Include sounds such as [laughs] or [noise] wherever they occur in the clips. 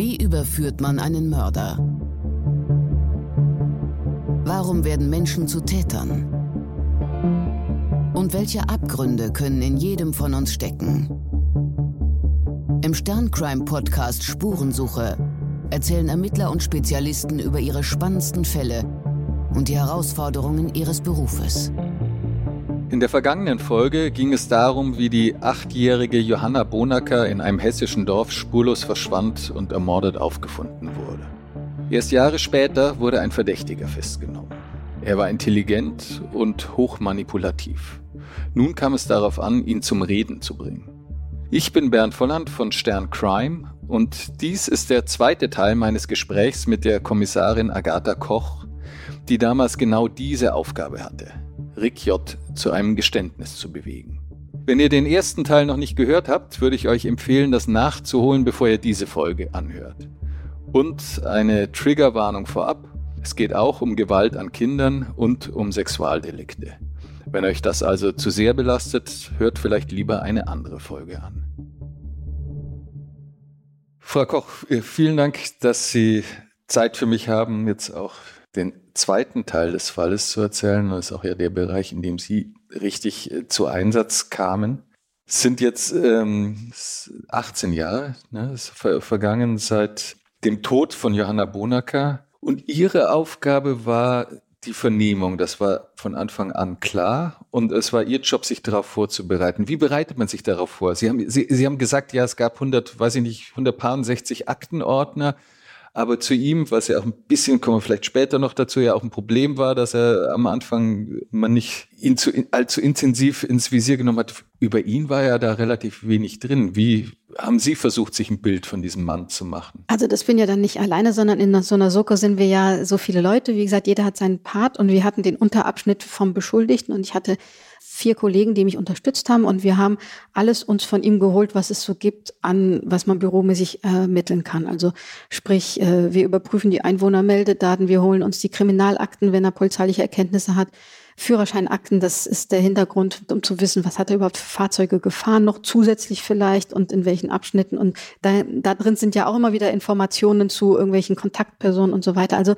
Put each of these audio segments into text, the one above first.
Wie überführt man einen Mörder? Warum werden Menschen zu Tätern? Und welche Abgründe können in jedem von uns stecken? Im Sterncrime-Podcast Spurensuche erzählen Ermittler und Spezialisten über ihre spannendsten Fälle und die Herausforderungen ihres Berufes. In der vergangenen Folge ging es darum, wie die achtjährige Johanna Bonacker in einem hessischen Dorf spurlos verschwand und ermordet aufgefunden wurde. Erst Jahre später wurde ein Verdächtiger festgenommen. Er war intelligent und hochmanipulativ. Nun kam es darauf an, ihn zum Reden zu bringen. Ich bin Bernd Volland von Stern Crime und dies ist der zweite Teil meines Gesprächs mit der Kommissarin Agatha Koch, die damals genau diese Aufgabe hatte. Rick J. zu einem Geständnis zu bewegen. Wenn ihr den ersten Teil noch nicht gehört habt, würde ich euch empfehlen, das nachzuholen, bevor ihr diese Folge anhört. Und eine Triggerwarnung vorab. Es geht auch um Gewalt an Kindern und um Sexualdelikte. Wenn euch das also zu sehr belastet, hört vielleicht lieber eine andere Folge an. Frau Koch, vielen Dank, dass Sie Zeit für mich haben, jetzt auch den zweiten Teil des Falles zu erzählen. Das ist auch ja der Bereich, in dem Sie richtig äh, zu Einsatz kamen. Es sind jetzt ähm, 18 Jahre ne, ver vergangen seit dem Tod von Johanna Bonacker. Und Ihre Aufgabe war die Vernehmung. Das war von Anfang an klar. Und es war Ihr Job, sich darauf vorzubereiten. Wie bereitet man sich darauf vor? Sie haben, Sie, Sie haben gesagt, ja, es gab 100, weiß ich nicht, 160 Aktenordner. Aber zu ihm, was ja auch ein bisschen, kommen wir vielleicht später noch dazu, ja auch ein Problem war, dass er am Anfang man nicht ihn zu, allzu intensiv ins Visier genommen hat. Über ihn war ja da relativ wenig drin. Wie haben Sie versucht, sich ein Bild von diesem Mann zu machen? Also das bin ja dann nicht alleine, sondern in so einer Soko sind wir ja so viele Leute. Wie gesagt, jeder hat seinen Part und wir hatten den Unterabschnitt vom Beschuldigten und ich hatte vier Kollegen, die mich unterstützt haben und wir haben alles uns von ihm geholt, was es so gibt an, was man büromäßig ermitteln kann. Also sprich, äh, wir überprüfen die Einwohnermeldedaten, wir holen uns die Kriminalakten, wenn er polizeiliche Erkenntnisse hat. Führerscheinakten, das ist der Hintergrund, um zu wissen, was hat er überhaupt für Fahrzeuge gefahren, noch zusätzlich vielleicht und in welchen Abschnitten. Und da, da drin sind ja auch immer wieder Informationen zu irgendwelchen Kontaktpersonen und so weiter. Also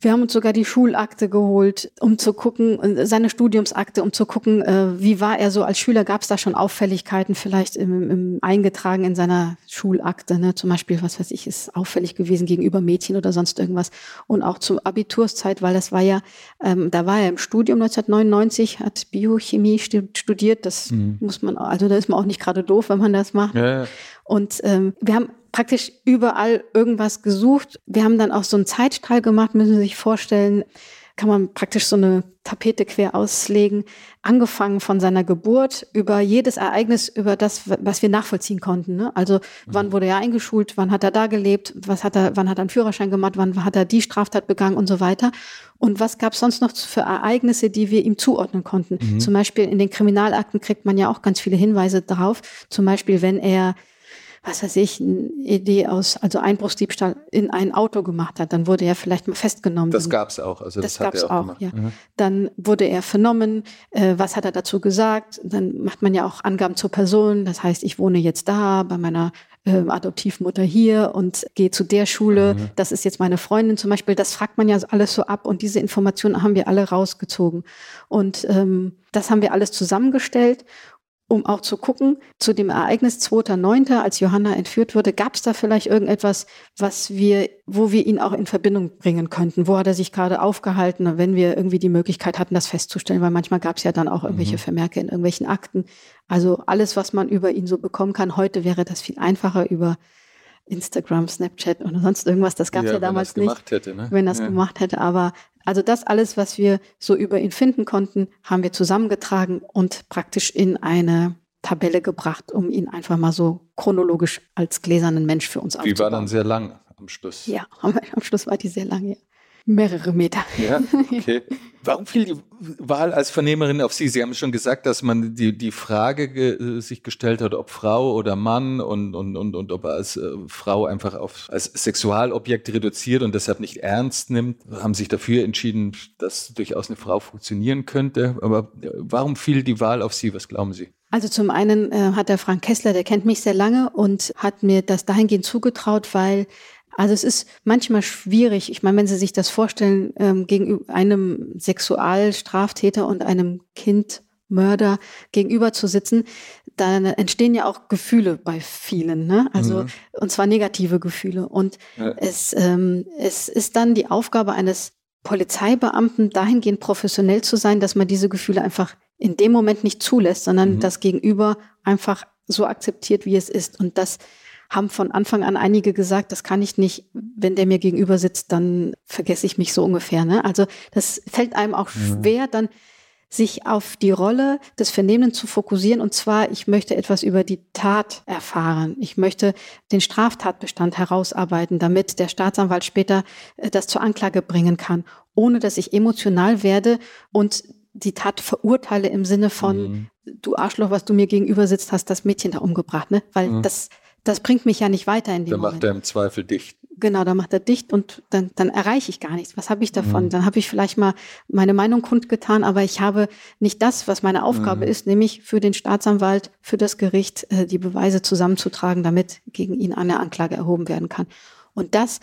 wir haben uns sogar die Schulakte geholt, um zu gucken, seine Studiumsakte, um zu gucken, äh, wie war er so als Schüler. Gab es da schon Auffälligkeiten vielleicht im, im eingetragen in seiner Schulakte? Ne? Zum Beispiel, was weiß ich, ist auffällig gewesen gegenüber Mädchen oder sonst irgendwas. Und auch zur Abiturszeit, weil das war ja, ähm, da war er im Studium 1999, hat Biochemie studiert. Das mhm. muss man, also da ist man auch nicht gerade doof, wenn man das macht. Ja, ja. Und ähm, wir haben praktisch überall irgendwas gesucht. Wir haben dann auch so einen Zeitstrahl gemacht, müssen Sie sich vorstellen, kann man praktisch so eine Tapete quer auslegen, angefangen von seiner Geburt über jedes Ereignis, über das, was wir nachvollziehen konnten. Ne? Also wann mhm. wurde er eingeschult, wann hat er da gelebt, was hat er, wann hat er einen Führerschein gemacht, wann hat er die Straftat begangen und so weiter. Und was gab es sonst noch für Ereignisse, die wir ihm zuordnen konnten? Mhm. Zum Beispiel in den Kriminalakten kriegt man ja auch ganz viele Hinweise darauf. Zum Beispiel, wenn er was weiß ich, eine Idee aus, also Einbruchsdiebstahl in ein Auto gemacht hat, dann wurde er vielleicht mal festgenommen. Das gab es auch. Also das, das gab es auch, auch ja. Mhm. Dann wurde er vernommen. Äh, was hat er dazu gesagt? Dann macht man ja auch Angaben zur Person. Das heißt, ich wohne jetzt da bei meiner äh, Adoptivmutter hier und gehe zu der Schule. Mhm. Das ist jetzt meine Freundin zum Beispiel. Das fragt man ja alles so ab und diese Informationen haben wir alle rausgezogen. Und ähm, das haben wir alles zusammengestellt um auch zu gucken, zu dem Ereignis 2.9., als Johanna entführt wurde, gab es da vielleicht irgendetwas, was wir, wo wir ihn auch in Verbindung bringen könnten? Wo hat er sich gerade aufgehalten, wenn wir irgendwie die Möglichkeit hatten, das festzustellen? Weil manchmal gab es ja dann auch irgendwelche mhm. Vermerke in irgendwelchen Akten. Also alles, was man über ihn so bekommen kann. Heute wäre das viel einfacher über Instagram, Snapchat oder sonst irgendwas. Das gab es ja, ja, damals nicht. Hätte, ne? Wenn das ja. gemacht hätte. Aber also das alles, was wir so über ihn finden konnten, haben wir zusammengetragen und praktisch in eine Tabelle gebracht, um ihn einfach mal so chronologisch als gläsernen Mensch für uns aufzubauen. Die war dann sehr lang am Schluss. Ja, [laughs] am Schluss war die sehr lang, ja. Mehrere Meter. Ja, [laughs] okay. Warum fiel die Wahl als Vernehmerin auf Sie? Sie haben schon gesagt, dass man die, die Frage ge sich gestellt hat, ob Frau oder Mann und, und, und, und ob er als äh, Frau einfach auf, als Sexualobjekt reduziert und deshalb nicht ernst nimmt. Haben sich dafür entschieden, dass durchaus eine Frau funktionieren könnte. Aber äh, warum fiel die Wahl auf Sie? Was glauben Sie? Also zum einen äh, hat der Frank Kessler, der kennt mich sehr lange und hat mir das dahingehend zugetraut, weil also es ist manchmal schwierig. Ich meine, wenn Sie sich das vorstellen, ähm, gegenüber einem Sexualstraftäter und einem Kindmörder gegenüber zu sitzen, dann entstehen ja auch Gefühle bei vielen, ne? Also mhm. und zwar negative Gefühle. Und ja. es, ähm, es ist dann die Aufgabe eines Polizeibeamten, dahingehend professionell zu sein, dass man diese Gefühle einfach in dem Moment nicht zulässt, sondern mhm. das Gegenüber einfach so akzeptiert, wie es ist. Und das haben von Anfang an einige gesagt, das kann ich nicht, wenn der mir gegenüber sitzt, dann vergesse ich mich so ungefähr. Ne? Also das fällt einem auch mhm. schwer, dann sich auf die Rolle des Vernehmenden zu fokussieren. Und zwar, ich möchte etwas über die Tat erfahren. Ich möchte den Straftatbestand herausarbeiten, damit der Staatsanwalt später äh, das zur Anklage bringen kann, ohne dass ich emotional werde und die Tat verurteile im Sinne von, mhm. du Arschloch, was du mir gegenüber sitzt, hast das Mädchen da umgebracht, ne? Weil mhm. das das bringt mich ja nicht weiter in dem Dann macht er im Zweifel dicht. Genau, da macht er dicht und dann, dann erreiche ich gar nichts. Was habe ich davon? Mhm. Dann habe ich vielleicht mal meine Meinung kundgetan, aber ich habe nicht das, was meine Aufgabe mhm. ist, nämlich für den Staatsanwalt, für das Gericht äh, die Beweise zusammenzutragen, damit gegen ihn eine Anklage erhoben werden kann. Und das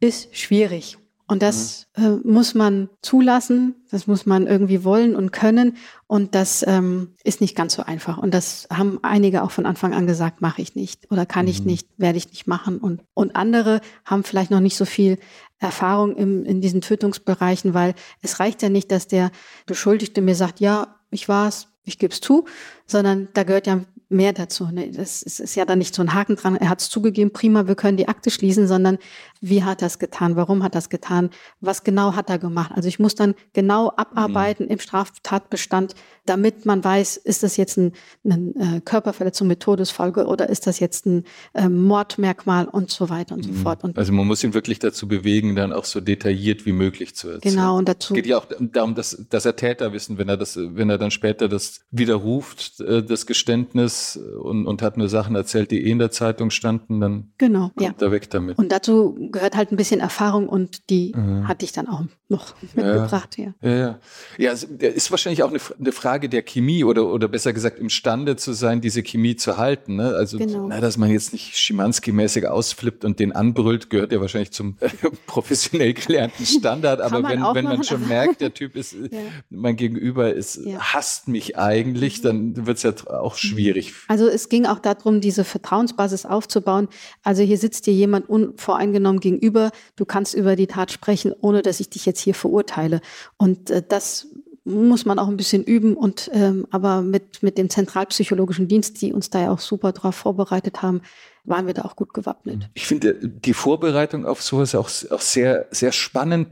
ist schwierig. Und das mhm. äh, muss man zulassen, das muss man irgendwie wollen und können. Und das ähm, ist nicht ganz so einfach. Und das haben einige auch von Anfang an gesagt, mache ich nicht oder kann mhm. ich nicht, werde ich nicht machen. Und, und andere haben vielleicht noch nicht so viel Erfahrung im, in diesen Tötungsbereichen, weil es reicht ja nicht, dass der Beschuldigte mir sagt, ja, ich war's, ich gebe es zu, sondern da gehört ja mehr dazu. Ne? Das ist, ist ja dann nicht so ein Haken dran, er hat es zugegeben, prima, wir können die Akte schließen, sondern wie hat er es getan, warum hat er es getan, was genau hat er gemacht. Also ich muss dann genau abarbeiten mhm. im Straftatbestand, damit man weiß, ist das jetzt ein, eine äh, Körperverletzung mit Todesfolge oder ist das jetzt ein äh, Mordmerkmal und so weiter und mhm. so fort. Und also man muss ihn wirklich dazu bewegen, dann auch so detailliert wie möglich zu erzählen. Genau, und dazu. Es geht ja auch darum, dass, dass er Täter wissen, wenn er das, wenn er dann später das widerruft, äh, das Geständnis und, und hat nur Sachen erzählt, die eh in der Zeitung standen, dann genau, kommt ja. er weg damit. Und dazu gehört halt ein bisschen Erfahrung und die mhm. hatte ich dann auch noch mitgebracht. Ja, ja. ja, ja. ja ist wahrscheinlich auch eine, eine, Frage der Chemie oder, oder besser gesagt imstande zu sein, diese Chemie zu halten. Ne? Also, genau. na, dass man jetzt nicht Schimanski-mäßig ausflippt und den anbrüllt, gehört ja wahrscheinlich zum äh, [laughs] professionell gelernten Standard. Aber wenn, wenn man schon merkt, der [laughs] Typ ist, ja. mein Gegenüber ist, hasst mich eigentlich, dann wird es ja auch schwierig. Also es ging auch darum, diese Vertrauensbasis aufzubauen. Also hier sitzt dir jemand unvoreingenommen gegenüber. Du kannst über die Tat sprechen, ohne dass ich dich jetzt hier verurteile. Und äh, das muss man auch ein bisschen üben und ähm, aber mit mit dem zentralpsychologischen Dienst, die uns da ja auch super drauf vorbereitet haben, waren wir da auch gut gewappnet. Ich finde die Vorbereitung auf sowas auch, auch sehr sehr spannend.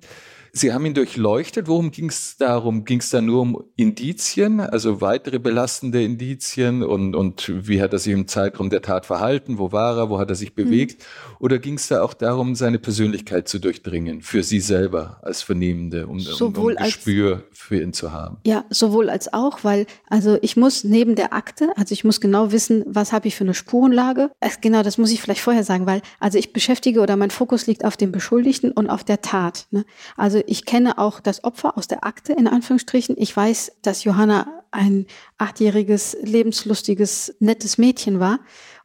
Sie haben ihn durchleuchtet. Worum ging es darum? Ging es da nur um Indizien, also weitere belastende Indizien und, und wie hat er sich im Zeitraum der Tat verhalten? Wo war er? Wo hat er sich bewegt? Mhm. Oder ging es da auch darum, seine Persönlichkeit zu durchdringen für Sie selber als Vernehmende, um, um, um Gespür als, für ihn zu haben? Ja, sowohl als auch, weil also ich muss neben der Akte, also ich muss genau wissen, was habe ich für eine Spurenlage. Genau, das muss ich vielleicht vorher sagen, weil also ich beschäftige oder mein Fokus liegt auf dem Beschuldigten und auf der Tat. Ne? Also ich kenne auch das Opfer aus der Akte, in Anführungsstrichen. Ich weiß, dass Johanna ein achtjähriges, lebenslustiges, nettes Mädchen war.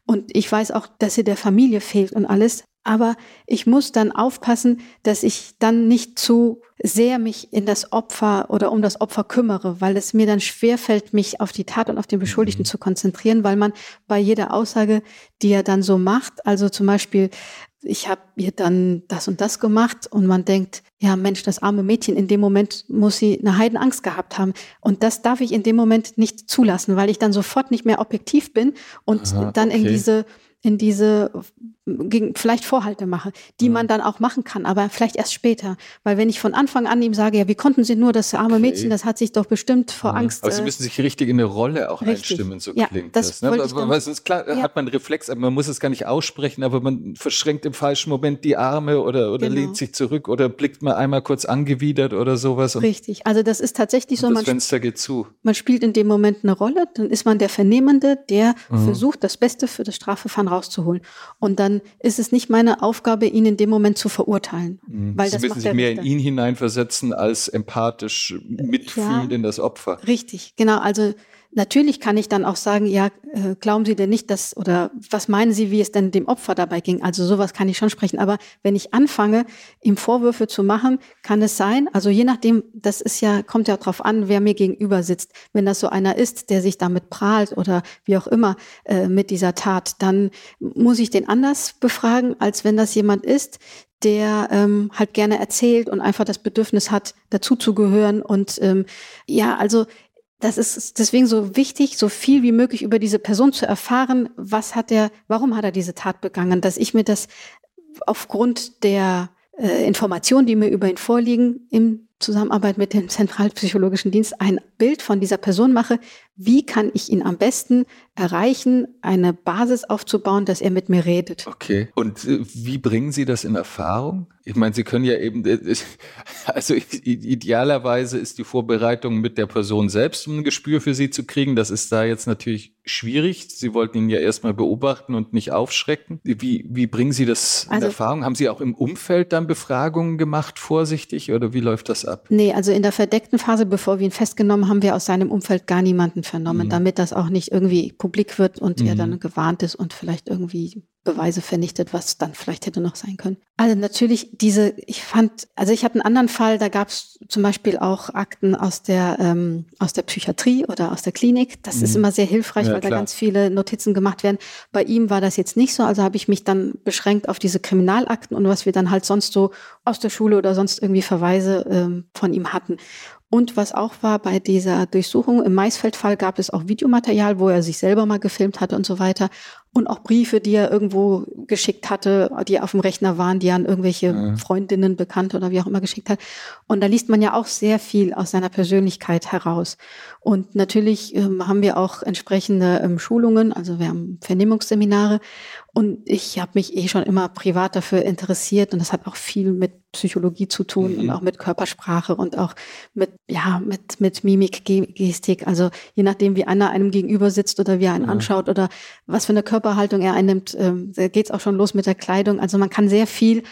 Und ich weiß auch, dass sie der Familie fehlt und alles. Aber ich muss dann aufpassen, dass ich dann nicht zu sehr mich in das Opfer oder um das Opfer kümmere, weil es mir dann schwerfällt, mich auf die Tat und auf den Beschuldigten mhm. zu konzentrieren, weil man bei jeder Aussage, die er dann so macht, also zum Beispiel, ich habe ihr dann das und das gemacht und man denkt, ja Mensch, das arme Mädchen, in dem Moment muss sie eine Heidenangst gehabt haben. Und das darf ich in dem Moment nicht zulassen, weil ich dann sofort nicht mehr objektiv bin und Aha, dann okay. in diese in diese gegen, vielleicht Vorhalte mache, die mhm. man dann auch machen kann, aber vielleicht erst später. Weil wenn ich von Anfang an ihm sage, ja, wie konnten Sie nur, das arme okay. Mädchen, das hat sich doch bestimmt vor mhm. Angst. Aber Sie äh, müssen sich richtig in eine Rolle auch richtig. einstimmen, so ja, klingt das. das ne? Aber, weil sonst klar ja. hat man einen Reflex, aber man muss es gar nicht aussprechen, aber man verschränkt im falschen Moment die Arme oder, oder genau. lehnt sich zurück oder blickt mal einmal kurz angewidert oder sowas. richtig, also das ist tatsächlich so. Das man Fenster geht zu. Man spielt in dem Moment eine Rolle, dann ist man der Vernehmende, der mhm. versucht, das Beste für das Strafverfahren rauszuholen. Und dann ist es nicht meine Aufgabe, ihn in dem Moment zu verurteilen. Mhm. Weil Sie das müssen sich mehr Richter. in ihn hineinversetzen, als empathisch mitfühlen ja, in das Opfer. Richtig, genau. Also Natürlich kann ich dann auch sagen, ja, äh, glauben Sie denn nicht, dass, oder was meinen Sie, wie es denn dem Opfer dabei ging? Also sowas kann ich schon sprechen. Aber wenn ich anfange, ihm Vorwürfe zu machen, kann es sein, also je nachdem, das ist ja, kommt ja drauf an, wer mir gegenüber sitzt. Wenn das so einer ist, der sich damit prahlt oder wie auch immer äh, mit dieser Tat, dann muss ich den anders befragen, als wenn das jemand ist, der ähm, halt gerne erzählt und einfach das Bedürfnis hat, dazuzugehören. Und ähm, ja, also das ist deswegen so wichtig, so viel wie möglich über diese Person zu erfahren. Was hat er, warum hat er diese Tat begangen? Dass ich mir das aufgrund der äh, Informationen, die mir über ihn vorliegen, im Zusammenarbeit mit dem Zentralpsychologischen Dienst ein Bild von dieser Person mache, wie kann ich ihn am besten erreichen, eine Basis aufzubauen, dass er mit mir redet. Okay. Und äh, wie bringen Sie das in Erfahrung? Ich meine, Sie können ja eben, äh, [laughs] also idealerweise ist die Vorbereitung mit der Person selbst, um ein Gespür für sie zu kriegen. Das ist da jetzt natürlich schwierig. Sie wollten ihn ja erstmal beobachten und nicht aufschrecken. Wie, wie bringen Sie das in also, Erfahrung? Haben Sie auch im Umfeld dann Befragungen gemacht, vorsichtig, oder wie läuft das ab? Nee, also in der verdeckten Phase, bevor wir ihn festgenommen haben, wir aus seinem Umfeld gar niemanden vernommen, mhm. damit das auch nicht irgendwie publik wird und mhm. er dann gewarnt ist und vielleicht irgendwie Beweise vernichtet, was dann vielleicht hätte noch sein können. Also natürlich diese, ich fand, also ich hatte einen anderen Fall, da gab es zum Beispiel auch Akten aus der ähm, aus der Psychiatrie oder aus der Klinik. Das mhm. ist immer sehr hilfreich, ja, weil klar. da ganz viele Notizen gemacht werden. Bei ihm war das jetzt nicht so, also habe ich mich dann beschränkt auf diese Kriminalakten und was wir dann halt sonst so aus der Schule oder sonst irgendwie Verweise ähm, von ihm hatten. Und was auch war bei dieser Durchsuchung, im Maisfeldfall gab es auch Videomaterial, wo er sich selber mal gefilmt hatte und so weiter. Und auch Briefe, die er irgendwo geschickt hatte, die auf dem Rechner waren, die er an irgendwelche ja. Freundinnen, Bekannte oder wie auch immer geschickt hat. Und da liest man ja auch sehr viel aus seiner Persönlichkeit heraus. Und natürlich ähm, haben wir auch entsprechende ähm, Schulungen, also wir haben Vernehmungsseminare. Und ich habe mich eh schon immer privat dafür interessiert und das hat auch viel mit Psychologie zu tun mhm. und auch mit Körpersprache und auch mit, ja, mit, mit Mimik, Gestik. Also je nachdem, wie einer einem gegenüber sitzt oder wie er einen mhm. anschaut oder was für eine Körperhaltung er einnimmt, ähm, da geht's auch schon los mit der Kleidung. Also man kann sehr viel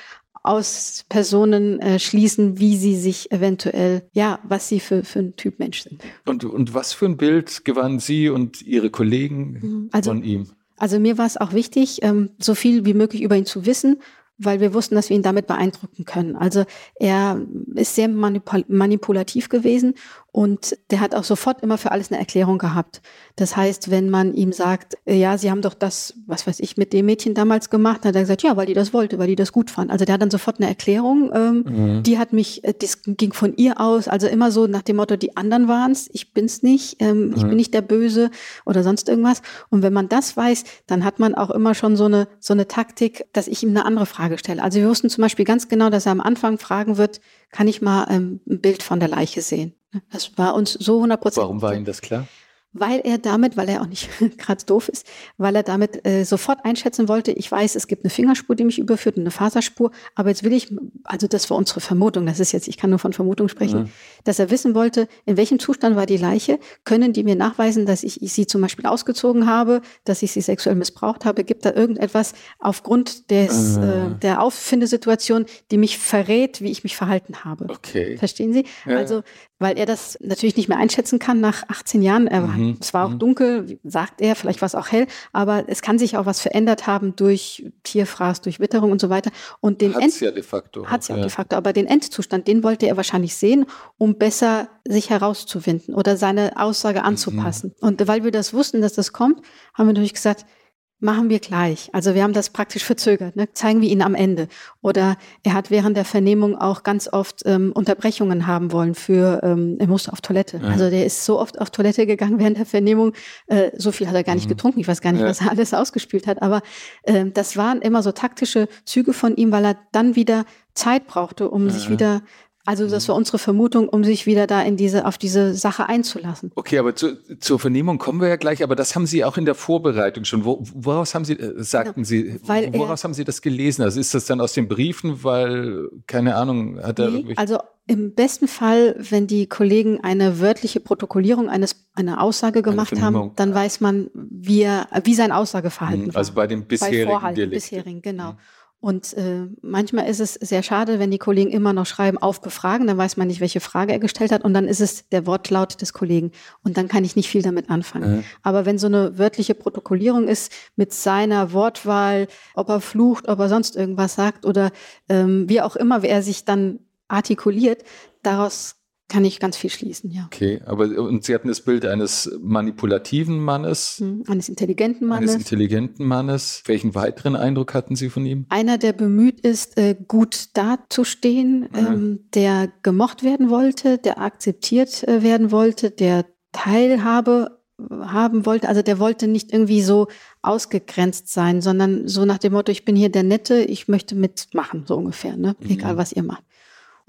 aus Personen äh, schließen, wie sie sich eventuell, ja, was sie für, für ein Typ Mensch sind. Und, und was für ein Bild gewannen Sie und Ihre Kollegen mhm. also, von ihm? Also mir war es auch wichtig, ähm, so viel wie möglich über ihn zu wissen weil wir wussten, dass wir ihn damit beeindrucken können. Also er ist sehr manipul manipulativ gewesen und der hat auch sofort immer für alles eine Erklärung gehabt. Das heißt, wenn man ihm sagt, äh, ja, Sie haben doch das, was weiß ich, mit dem Mädchen damals gemacht, dann hat er gesagt, ja, weil die das wollte, weil die das gut fand. Also der hat dann sofort eine Erklärung. Ähm, mhm. Die hat mich, äh, das ging von ihr aus, also immer so nach dem Motto, die anderen waren's, ich bin's nicht, ähm, mhm. ich bin nicht der Böse oder sonst irgendwas. Und wenn man das weiß, dann hat man auch immer schon so eine, so eine Taktik, dass ich ihm eine andere Frage stelle. Also wir wussten zum Beispiel ganz genau, dass er am Anfang fragen wird, kann ich mal ähm, ein Bild von der Leiche sehen? Das war uns so 100 Prozent. Warum war Ihnen das klar? Weil er damit, weil er auch nicht [laughs] gerade doof ist, weil er damit äh, sofort einschätzen wollte, ich weiß, es gibt eine Fingerspur, die mich überführt, eine Faserspur, aber jetzt will ich, also das war unsere Vermutung, das ist jetzt, ich kann nur von Vermutung sprechen, mhm. dass er wissen wollte, in welchem Zustand war die Leiche, können die mir nachweisen, dass ich, ich sie zum Beispiel ausgezogen habe, dass ich sie sexuell missbraucht habe, gibt da irgendetwas aufgrund des, mhm. äh, der Auffindesituation, die mich verrät, wie ich mich verhalten habe. Okay. Verstehen Sie? Ja. Also, weil er das natürlich nicht mehr einschätzen kann nach 18 Jahren, er mhm Mhm. Es war auch mhm. dunkel, sagt er, vielleicht war es auch hell, aber es kann sich auch was verändert haben durch Tierfraß, durch Witterung und so weiter. Und den hat's End ja de facto. Hat's ja, ja de facto, aber den Endzustand, den wollte er wahrscheinlich sehen, um besser sich herauszuwinden oder seine Aussage anzupassen. Mhm. Und weil wir das wussten, dass das kommt, haben wir natürlich gesagt, machen wir gleich. Also wir haben das praktisch verzögert, ne? zeigen wir ihn am Ende. Oder er hat während der Vernehmung auch ganz oft ähm, Unterbrechungen haben wollen für, ähm, er musste auf Toilette. Ja. Also der ist so oft auf Toilette gegangen während der Vernehmung, äh, so viel hat er gar nicht mhm. getrunken, ich weiß gar nicht, ja. was er [laughs] alles ausgespielt hat, aber äh, das waren immer so taktische Züge von ihm, weil er dann wieder Zeit brauchte, um ja. sich wieder also das war unsere Vermutung, um sich wieder da in diese, auf diese Sache einzulassen. Okay, aber zu, zur Vernehmung kommen wir ja gleich, aber das haben Sie auch in der Vorbereitung schon. Wo, woraus haben Sie, äh, sagten genau, Sie, weil woraus er, haben Sie das gelesen? Also ist das dann aus den Briefen, weil, keine Ahnung, hat er nee, Also im besten Fall, wenn die Kollegen eine wörtliche Protokollierung eines, einer Aussage gemacht eine haben, dann weiß man, wie, er, wie sein Aussageverhalten mhm, also war. Also bei dem bisherigen bei Vorhalten, bisherigen, genau. Mhm. Und äh, manchmal ist es sehr schade, wenn die Kollegen immer noch schreiben, auf befragen, dann weiß man nicht, welche Frage er gestellt hat und dann ist es der Wortlaut des Kollegen und dann kann ich nicht viel damit anfangen. Mhm. Aber wenn so eine wörtliche Protokollierung ist mit seiner Wortwahl, ob er flucht, ob er sonst irgendwas sagt oder ähm, wie auch immer, wie er sich dann artikuliert, daraus kann ich ganz viel schließen, ja. Okay, aber und Sie hatten das Bild eines manipulativen Mannes. Hm, eines intelligenten Mannes. Eines intelligenten Mannes. Welchen weiteren Eindruck hatten Sie von ihm? Einer, der bemüht ist, äh, gut dazustehen, ja. Ähm, der gemocht werden wollte, der akzeptiert äh, werden wollte, der Teilhabe äh, haben wollte. Also der wollte nicht irgendwie so ausgegrenzt sein, sondern so nach dem Motto, ich bin hier der Nette, ich möchte mitmachen, so ungefähr, ne? Mhm. egal was ihr macht.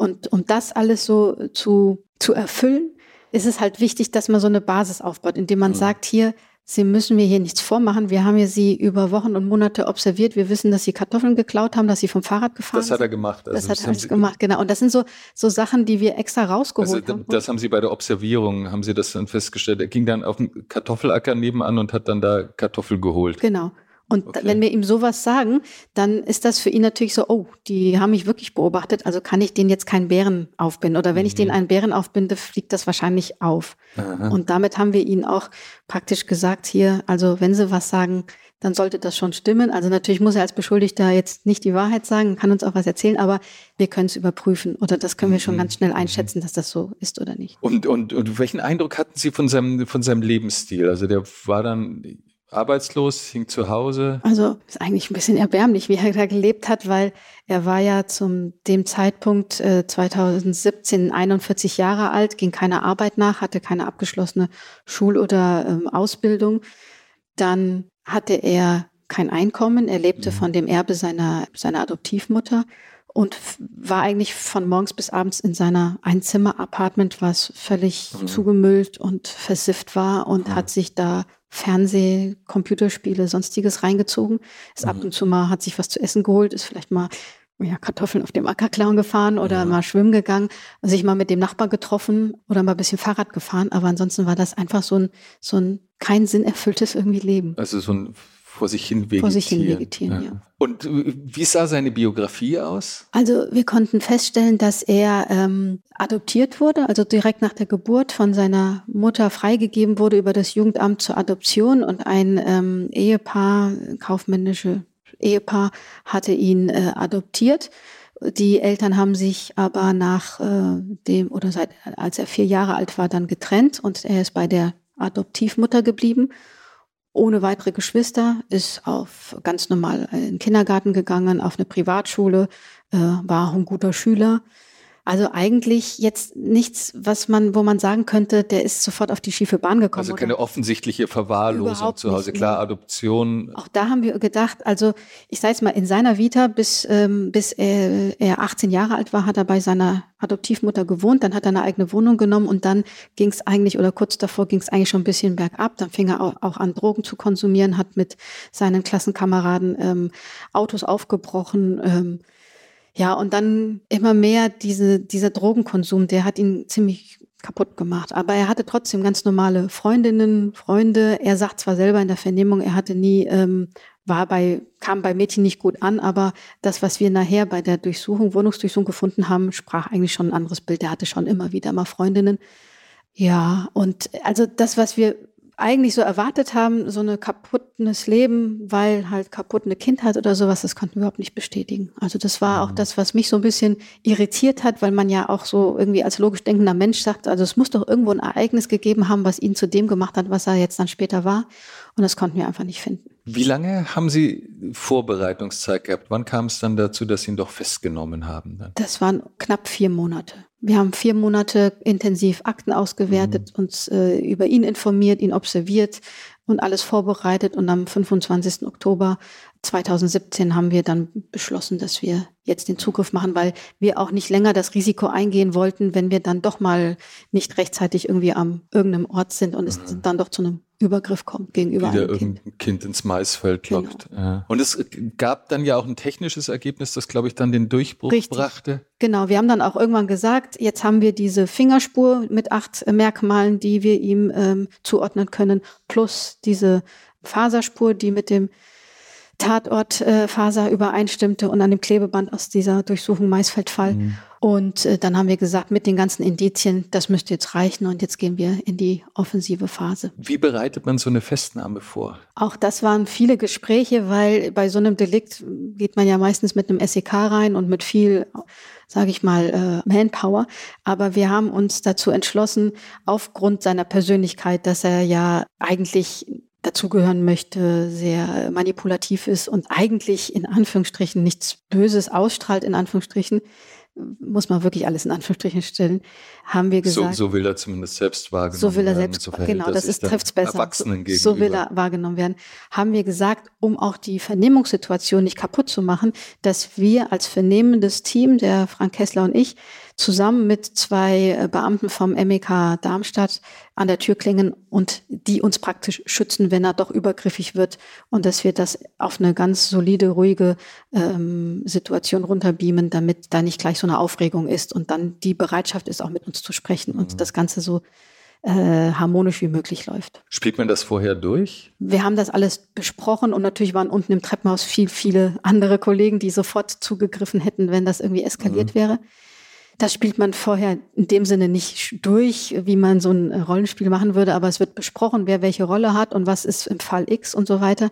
Und um das alles so zu, zu erfüllen, ist es halt wichtig, dass man so eine Basis aufbaut, indem man mhm. sagt, hier, Sie müssen mir hier nichts vormachen. Wir haben ja Sie über Wochen und Monate observiert. Wir wissen, dass Sie Kartoffeln geklaut haben, dass Sie vom Fahrrad gefahren sind. Das hat er gemacht. Also das hat er alles gemacht, genau. Und das sind so, so Sachen, die wir extra rausgeholt also, haben. Das haben Sie bei der Observierung, haben Sie das dann festgestellt. Er ging dann auf den Kartoffelacker nebenan und hat dann da Kartoffel geholt. Genau. Und okay. wenn wir ihm sowas sagen, dann ist das für ihn natürlich so, oh, die haben mich wirklich beobachtet, also kann ich denen jetzt keinen Bären aufbinden. Oder wenn mhm. ich denen einen Bären aufbinde, fliegt das wahrscheinlich auf. Aha. Und damit haben wir ihnen auch praktisch gesagt, hier, also wenn sie was sagen, dann sollte das schon stimmen. Also natürlich muss er als Beschuldigter jetzt nicht die Wahrheit sagen, kann uns auch was erzählen, aber wir können es überprüfen oder das können wir schon mhm. ganz schnell einschätzen, dass das so ist oder nicht. Und, und, und welchen Eindruck hatten Sie von seinem, von seinem Lebensstil? Also der war dann arbeitslos, hing zu Hause. Also ist eigentlich ein bisschen erbärmlich, wie er da gelebt hat, weil er war ja zum dem Zeitpunkt äh, 2017 41 Jahre alt, ging keiner Arbeit nach, hatte keine abgeschlossene Schul- oder ähm, Ausbildung. Dann hatte er kein Einkommen, er lebte mhm. von dem Erbe seiner, seiner Adoptivmutter und war eigentlich von morgens bis abends in seiner Einzimmer-Apartment, was völlig mhm. zugemüllt und versifft war und mhm. hat sich da Fernseh, Computerspiele, sonstiges reingezogen. Ist mhm. ab und zu mal, hat sich was zu essen geholt, ist vielleicht mal ja, Kartoffeln auf dem Acker klauen gefahren oder ja. mal schwimmen gegangen, sich mal mit dem Nachbar getroffen oder mal ein bisschen Fahrrad gefahren. Aber ansonsten war das einfach so ein, so ein kein Sinn erfülltes irgendwie Leben. Also so ein vor sich hin vegetieren. Vor sich hin vegetieren, ja. ja. Und wie sah seine Biografie aus? Also wir konnten feststellen, dass er ähm, adoptiert wurde, also direkt nach der Geburt von seiner Mutter freigegeben wurde über das Jugendamt zur Adoption und ein ähm, Ehepaar, kaufmännische Ehepaar, hatte ihn äh, adoptiert. Die Eltern haben sich aber nach äh, dem oder seit als er vier Jahre alt war dann getrennt und er ist bei der Adoptivmutter geblieben ohne weitere Geschwister, ist auf ganz normal in den Kindergarten gegangen, auf eine Privatschule, äh, war ein guter Schüler, also eigentlich jetzt nichts, was man, wo man sagen könnte, der ist sofort auf die schiefe Bahn gekommen. Also keine offensichtliche Verwahrlosung zu Hause, klar, Adoption. Auch da haben wir gedacht, also ich sage jetzt mal, in seiner Vita, bis, ähm, bis er, er 18 Jahre alt war, hat er bei seiner Adoptivmutter gewohnt, dann hat er eine eigene Wohnung genommen und dann ging es eigentlich, oder kurz davor ging es eigentlich schon ein bisschen bergab. Dann fing er auch, auch an, Drogen zu konsumieren, hat mit seinen Klassenkameraden ähm, Autos aufgebrochen. Ähm, ja, und dann immer mehr diese, dieser Drogenkonsum, der hat ihn ziemlich kaputt gemacht. Aber er hatte trotzdem ganz normale Freundinnen, Freunde. Er sagt zwar selber in der Vernehmung, er hatte nie, ähm, war bei, kam bei Mädchen nicht gut an, aber das, was wir nachher bei der Durchsuchung, Wohnungsdurchsuchung gefunden haben, sprach eigentlich schon ein anderes Bild. Er hatte schon immer wieder mal Freundinnen. Ja, und also das, was wir eigentlich so erwartet haben, so ein kaputtes Leben, weil halt kaputt eine Kindheit oder sowas, das konnten wir überhaupt nicht bestätigen. Also das war auch mhm. das, was mich so ein bisschen irritiert hat, weil man ja auch so irgendwie als logisch denkender Mensch sagt, also es muss doch irgendwo ein Ereignis gegeben haben, was ihn zu dem gemacht hat, was er jetzt dann später war. Und das konnten wir einfach nicht finden. Wie lange haben Sie Vorbereitungszeit gehabt? Wann kam es dann dazu, dass Sie ihn doch festgenommen haben? Dann? Das waren knapp vier Monate. Wir haben vier Monate intensiv Akten ausgewertet, mhm. uns äh, über ihn informiert, ihn observiert und alles vorbereitet. Und am 25. Oktober 2017 haben wir dann beschlossen, dass wir jetzt den Zugriff machen, weil wir auch nicht länger das Risiko eingehen wollten, wenn wir dann doch mal nicht rechtzeitig irgendwie am irgendeinem Ort sind und es mhm. dann doch zu einem Übergriff kommt gegenüber Wieder einem Kind. irgendein Kind ins Maisfeld genau. lockt. Genau. Und es gab dann ja auch ein technisches Ergebnis, das, glaube ich, dann den Durchbruch Richtig. brachte. Genau, wir haben dann auch irgendwann gesagt, jetzt haben wir diese Fingerspur mit acht Merkmalen, die wir ihm ähm, zuordnen können, plus diese Faserspur, die mit dem Tatortfaser äh, übereinstimmte und an dem Klebeband aus dieser Durchsuchung Maisfeldfall. Mhm. Und äh, dann haben wir gesagt, mit den ganzen Indizien, das müsste jetzt reichen und jetzt gehen wir in die offensive Phase. Wie bereitet man so eine Festnahme vor? Auch das waren viele Gespräche, weil bei so einem Delikt geht man ja meistens mit einem SEK rein und mit viel sage ich mal, äh, Manpower. Aber wir haben uns dazu entschlossen, aufgrund seiner Persönlichkeit, dass er ja eigentlich dazugehören möchte, sehr manipulativ ist und eigentlich in Anführungsstrichen nichts Böses ausstrahlt, in Anführungsstrichen, muss man wirklich alles in Anführungsstrichen stellen, haben wir gesagt. So, so will er zumindest selbst wahrgenommen werden. So will er selbst, so genau, das ist, trifft es besser. Erwachsenen so, so will er wahrgenommen werden. Haben wir gesagt, um auch die Vernehmungssituation nicht kaputt zu machen, dass wir als vernehmendes Team, der Frank Kessler und ich, zusammen mit zwei äh, Beamten vom MEK Darmstadt an der Tür klingen und die uns praktisch schützen, wenn er doch übergriffig wird und dass wir das auf eine ganz solide, ruhige ähm, Situation runterbeamen, damit da nicht gleich so eine Aufregung ist und dann die Bereitschaft ist, auch mit uns zu sprechen und mhm. das Ganze so äh, harmonisch wie möglich läuft. Spielt man das vorher durch? Wir haben das alles besprochen und natürlich waren unten im Treppenhaus viel, viele andere Kollegen, die sofort zugegriffen hätten, wenn das irgendwie eskaliert mhm. wäre. Das spielt man vorher in dem Sinne nicht durch, wie man so ein Rollenspiel machen würde, aber es wird besprochen, wer welche Rolle hat und was ist im Fall X und so weiter.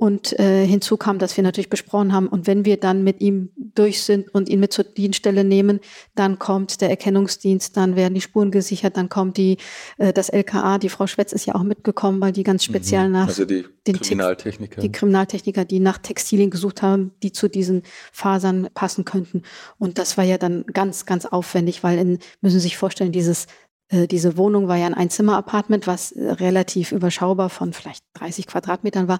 Und äh, hinzu kam, dass wir natürlich besprochen haben, und wenn wir dann mit ihm durch sind und ihn mit zur Dienststelle nehmen, dann kommt der Erkennungsdienst, dann werden die Spuren gesichert, dann kommt die äh, das LKA, die Frau Schwetz ist ja auch mitgekommen, weil die ganz speziell mhm. nach also die den Kriminaltechniker. die Kriminaltechniker, die nach Textilien gesucht haben, die zu diesen Fasern passen könnten. Und das war ja dann ganz, ganz aufwendig, weil in, müssen Sie sich vorstellen, dieses diese Wohnung war ja ein Einzimmer-Apartment, was äh, relativ überschaubar von vielleicht 30 Quadratmetern war,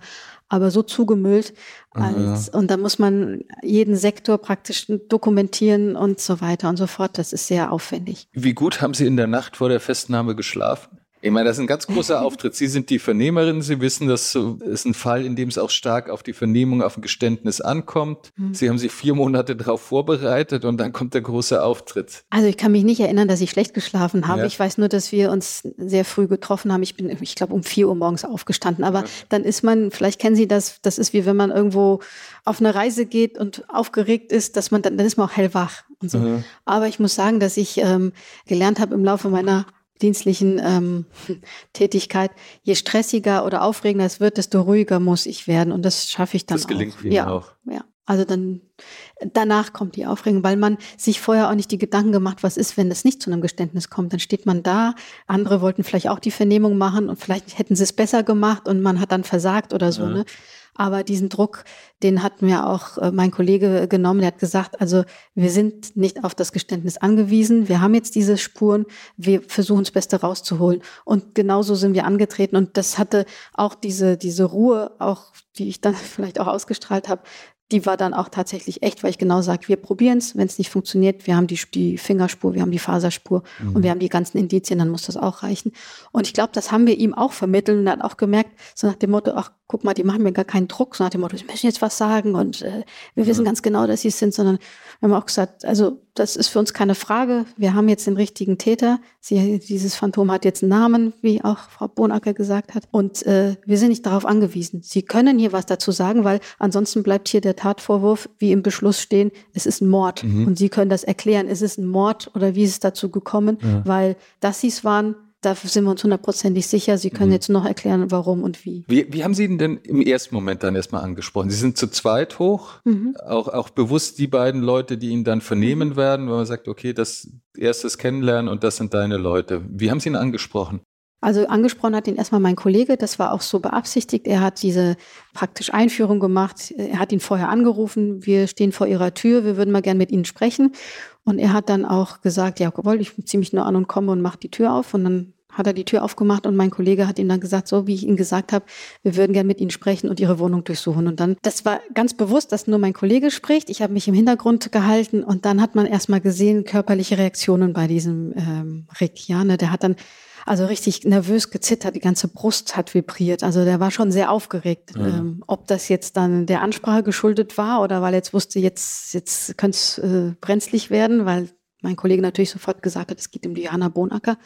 aber so zugemüllt. Als, ja. Und da muss man jeden Sektor praktisch dokumentieren und so weiter und so fort. Das ist sehr aufwendig. Wie gut haben Sie in der Nacht vor der Festnahme geschlafen? Ich meine, das ist ein ganz großer [laughs] Auftritt. Sie sind die Vernehmerin. Sie wissen, das ist ein Fall, in dem es auch stark auf die Vernehmung, auf ein Geständnis ankommt. Mhm. Sie haben sich vier Monate darauf vorbereitet und dann kommt der große Auftritt. Also ich kann mich nicht erinnern, dass ich schlecht geschlafen habe. Ja. Ich weiß nur, dass wir uns sehr früh getroffen haben. Ich bin, ich glaube, um vier Uhr morgens aufgestanden. Aber ja. dann ist man, vielleicht kennen Sie das, das ist wie wenn man irgendwo auf eine Reise geht und aufgeregt ist, dass man dann, dann ist man auch hellwach und so. Mhm. Aber ich muss sagen, dass ich ähm, gelernt habe im Laufe meiner dienstlichen ähm, [laughs] Tätigkeit, je stressiger oder aufregender es wird, desto ruhiger muss ich werden. Und das schaffe ich dann das gelingt auch. Ihnen ja, auch. Ja. Also dann danach kommt die Aufregung, weil man sich vorher auch nicht die Gedanken gemacht, was ist, wenn es nicht zu einem Geständnis kommt. Dann steht man da, andere wollten vielleicht auch die Vernehmung machen und vielleicht hätten sie es besser gemacht und man hat dann versagt oder so. Ja. Ne? Aber diesen Druck, den hat mir auch äh, mein Kollege genommen. Der hat gesagt, also wir sind nicht auf das Geständnis angewiesen. Wir haben jetzt diese Spuren. Wir versuchen das Beste rauszuholen. Und genauso sind wir angetreten. Und das hatte auch diese, diese Ruhe, auch die ich dann [laughs] vielleicht auch ausgestrahlt habe, die war dann auch tatsächlich echt, weil ich genau sage, wir probieren es, wenn es nicht funktioniert, wir haben die, die Fingerspur, wir haben die Faserspur mhm. und wir haben die ganzen Indizien, dann muss das auch reichen. Und ich glaube, das haben wir ihm auch vermittelt und er hat auch gemerkt, so nach dem Motto, ach, guck mal, die machen mir gar keinen Druck, so nach dem Motto, sie müssen jetzt was sagen und äh, wir wissen ganz genau, dass sie es sind, sondern wir haben auch gesagt, also das ist für uns keine Frage. Wir haben jetzt den richtigen Täter. Sie, dieses Phantom hat jetzt einen Namen, wie auch Frau Bonacker gesagt hat. Und äh, wir sind nicht darauf angewiesen. Sie können hier was dazu sagen, weil ansonsten bleibt hier der Tatvorwurf wie im Beschluss stehen, es ist ein Mord. Mhm. Und Sie können das erklären, ist es ein Mord oder wie ist es dazu gekommen? Ja. Weil dass Sie es waren, da sind wir uns hundertprozentig sicher. Sie können mhm. jetzt noch erklären, warum und wie. wie. Wie haben Sie ihn denn im ersten Moment dann erstmal angesprochen? Sie sind zu zweit hoch, mhm. auch, auch bewusst die beiden Leute, die ihn dann vernehmen mhm. werden, wenn man sagt, okay, das erstes Kennenlernen und das sind deine Leute. Wie haben Sie ihn angesprochen? Also angesprochen hat ihn erstmal mein Kollege, das war auch so beabsichtigt. Er hat diese praktisch Einführung gemacht. Er hat ihn vorher angerufen, wir stehen vor Ihrer Tür, wir würden mal gern mit Ihnen sprechen. Und er hat dann auch gesagt, ja, jawohl, ich ziehe mich nur an und komme und mache die Tür auf. Und dann hat er die Tür aufgemacht und mein Kollege hat ihm dann gesagt, so wie ich Ihnen gesagt habe, wir würden gern mit Ihnen sprechen und Ihre Wohnung durchsuchen. Und dann, das war ganz bewusst, dass nur mein Kollege spricht. Ich habe mich im Hintergrund gehalten und dann hat man erstmal gesehen, körperliche Reaktionen bei diesem ähm, Rick. Ja, ne? Der hat dann also richtig nervös gezittert, die ganze Brust hat vibriert. Also der war schon sehr aufgeregt. Mhm. Ähm, ob das jetzt dann der Ansprache geschuldet war oder weil er jetzt wusste, jetzt, jetzt könnte es äh, brenzlig werden, weil mein Kollege natürlich sofort gesagt hat, es geht um die Johanna Bonacker.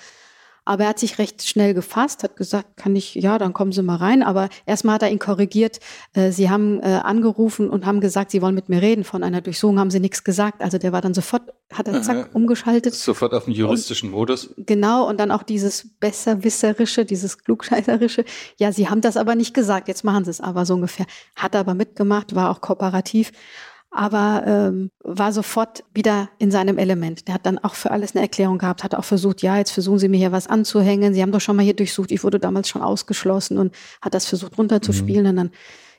Aber er hat sich recht schnell gefasst, hat gesagt, kann ich, ja, dann kommen Sie mal rein. Aber erstmal hat er ihn korrigiert. Äh, Sie haben äh, angerufen und haben gesagt, Sie wollen mit mir reden. Von einer Durchsuchung haben Sie nichts gesagt. Also der war dann sofort, hat er zack umgeschaltet. Sofort auf den juristischen und, Modus. Genau. Und dann auch dieses besserwisserische, dieses klugscheißerische. Ja, Sie haben das aber nicht gesagt. Jetzt machen Sie es aber so ungefähr. Hat aber mitgemacht, war auch kooperativ aber ähm, war sofort wieder in seinem Element. Der hat dann auch für alles eine Erklärung gehabt, hat auch versucht, ja, jetzt versuchen Sie mir hier was anzuhängen. Sie haben doch schon mal hier durchsucht, ich wurde damals schon ausgeschlossen und hat das versucht runterzuspielen. Mhm. Und dann,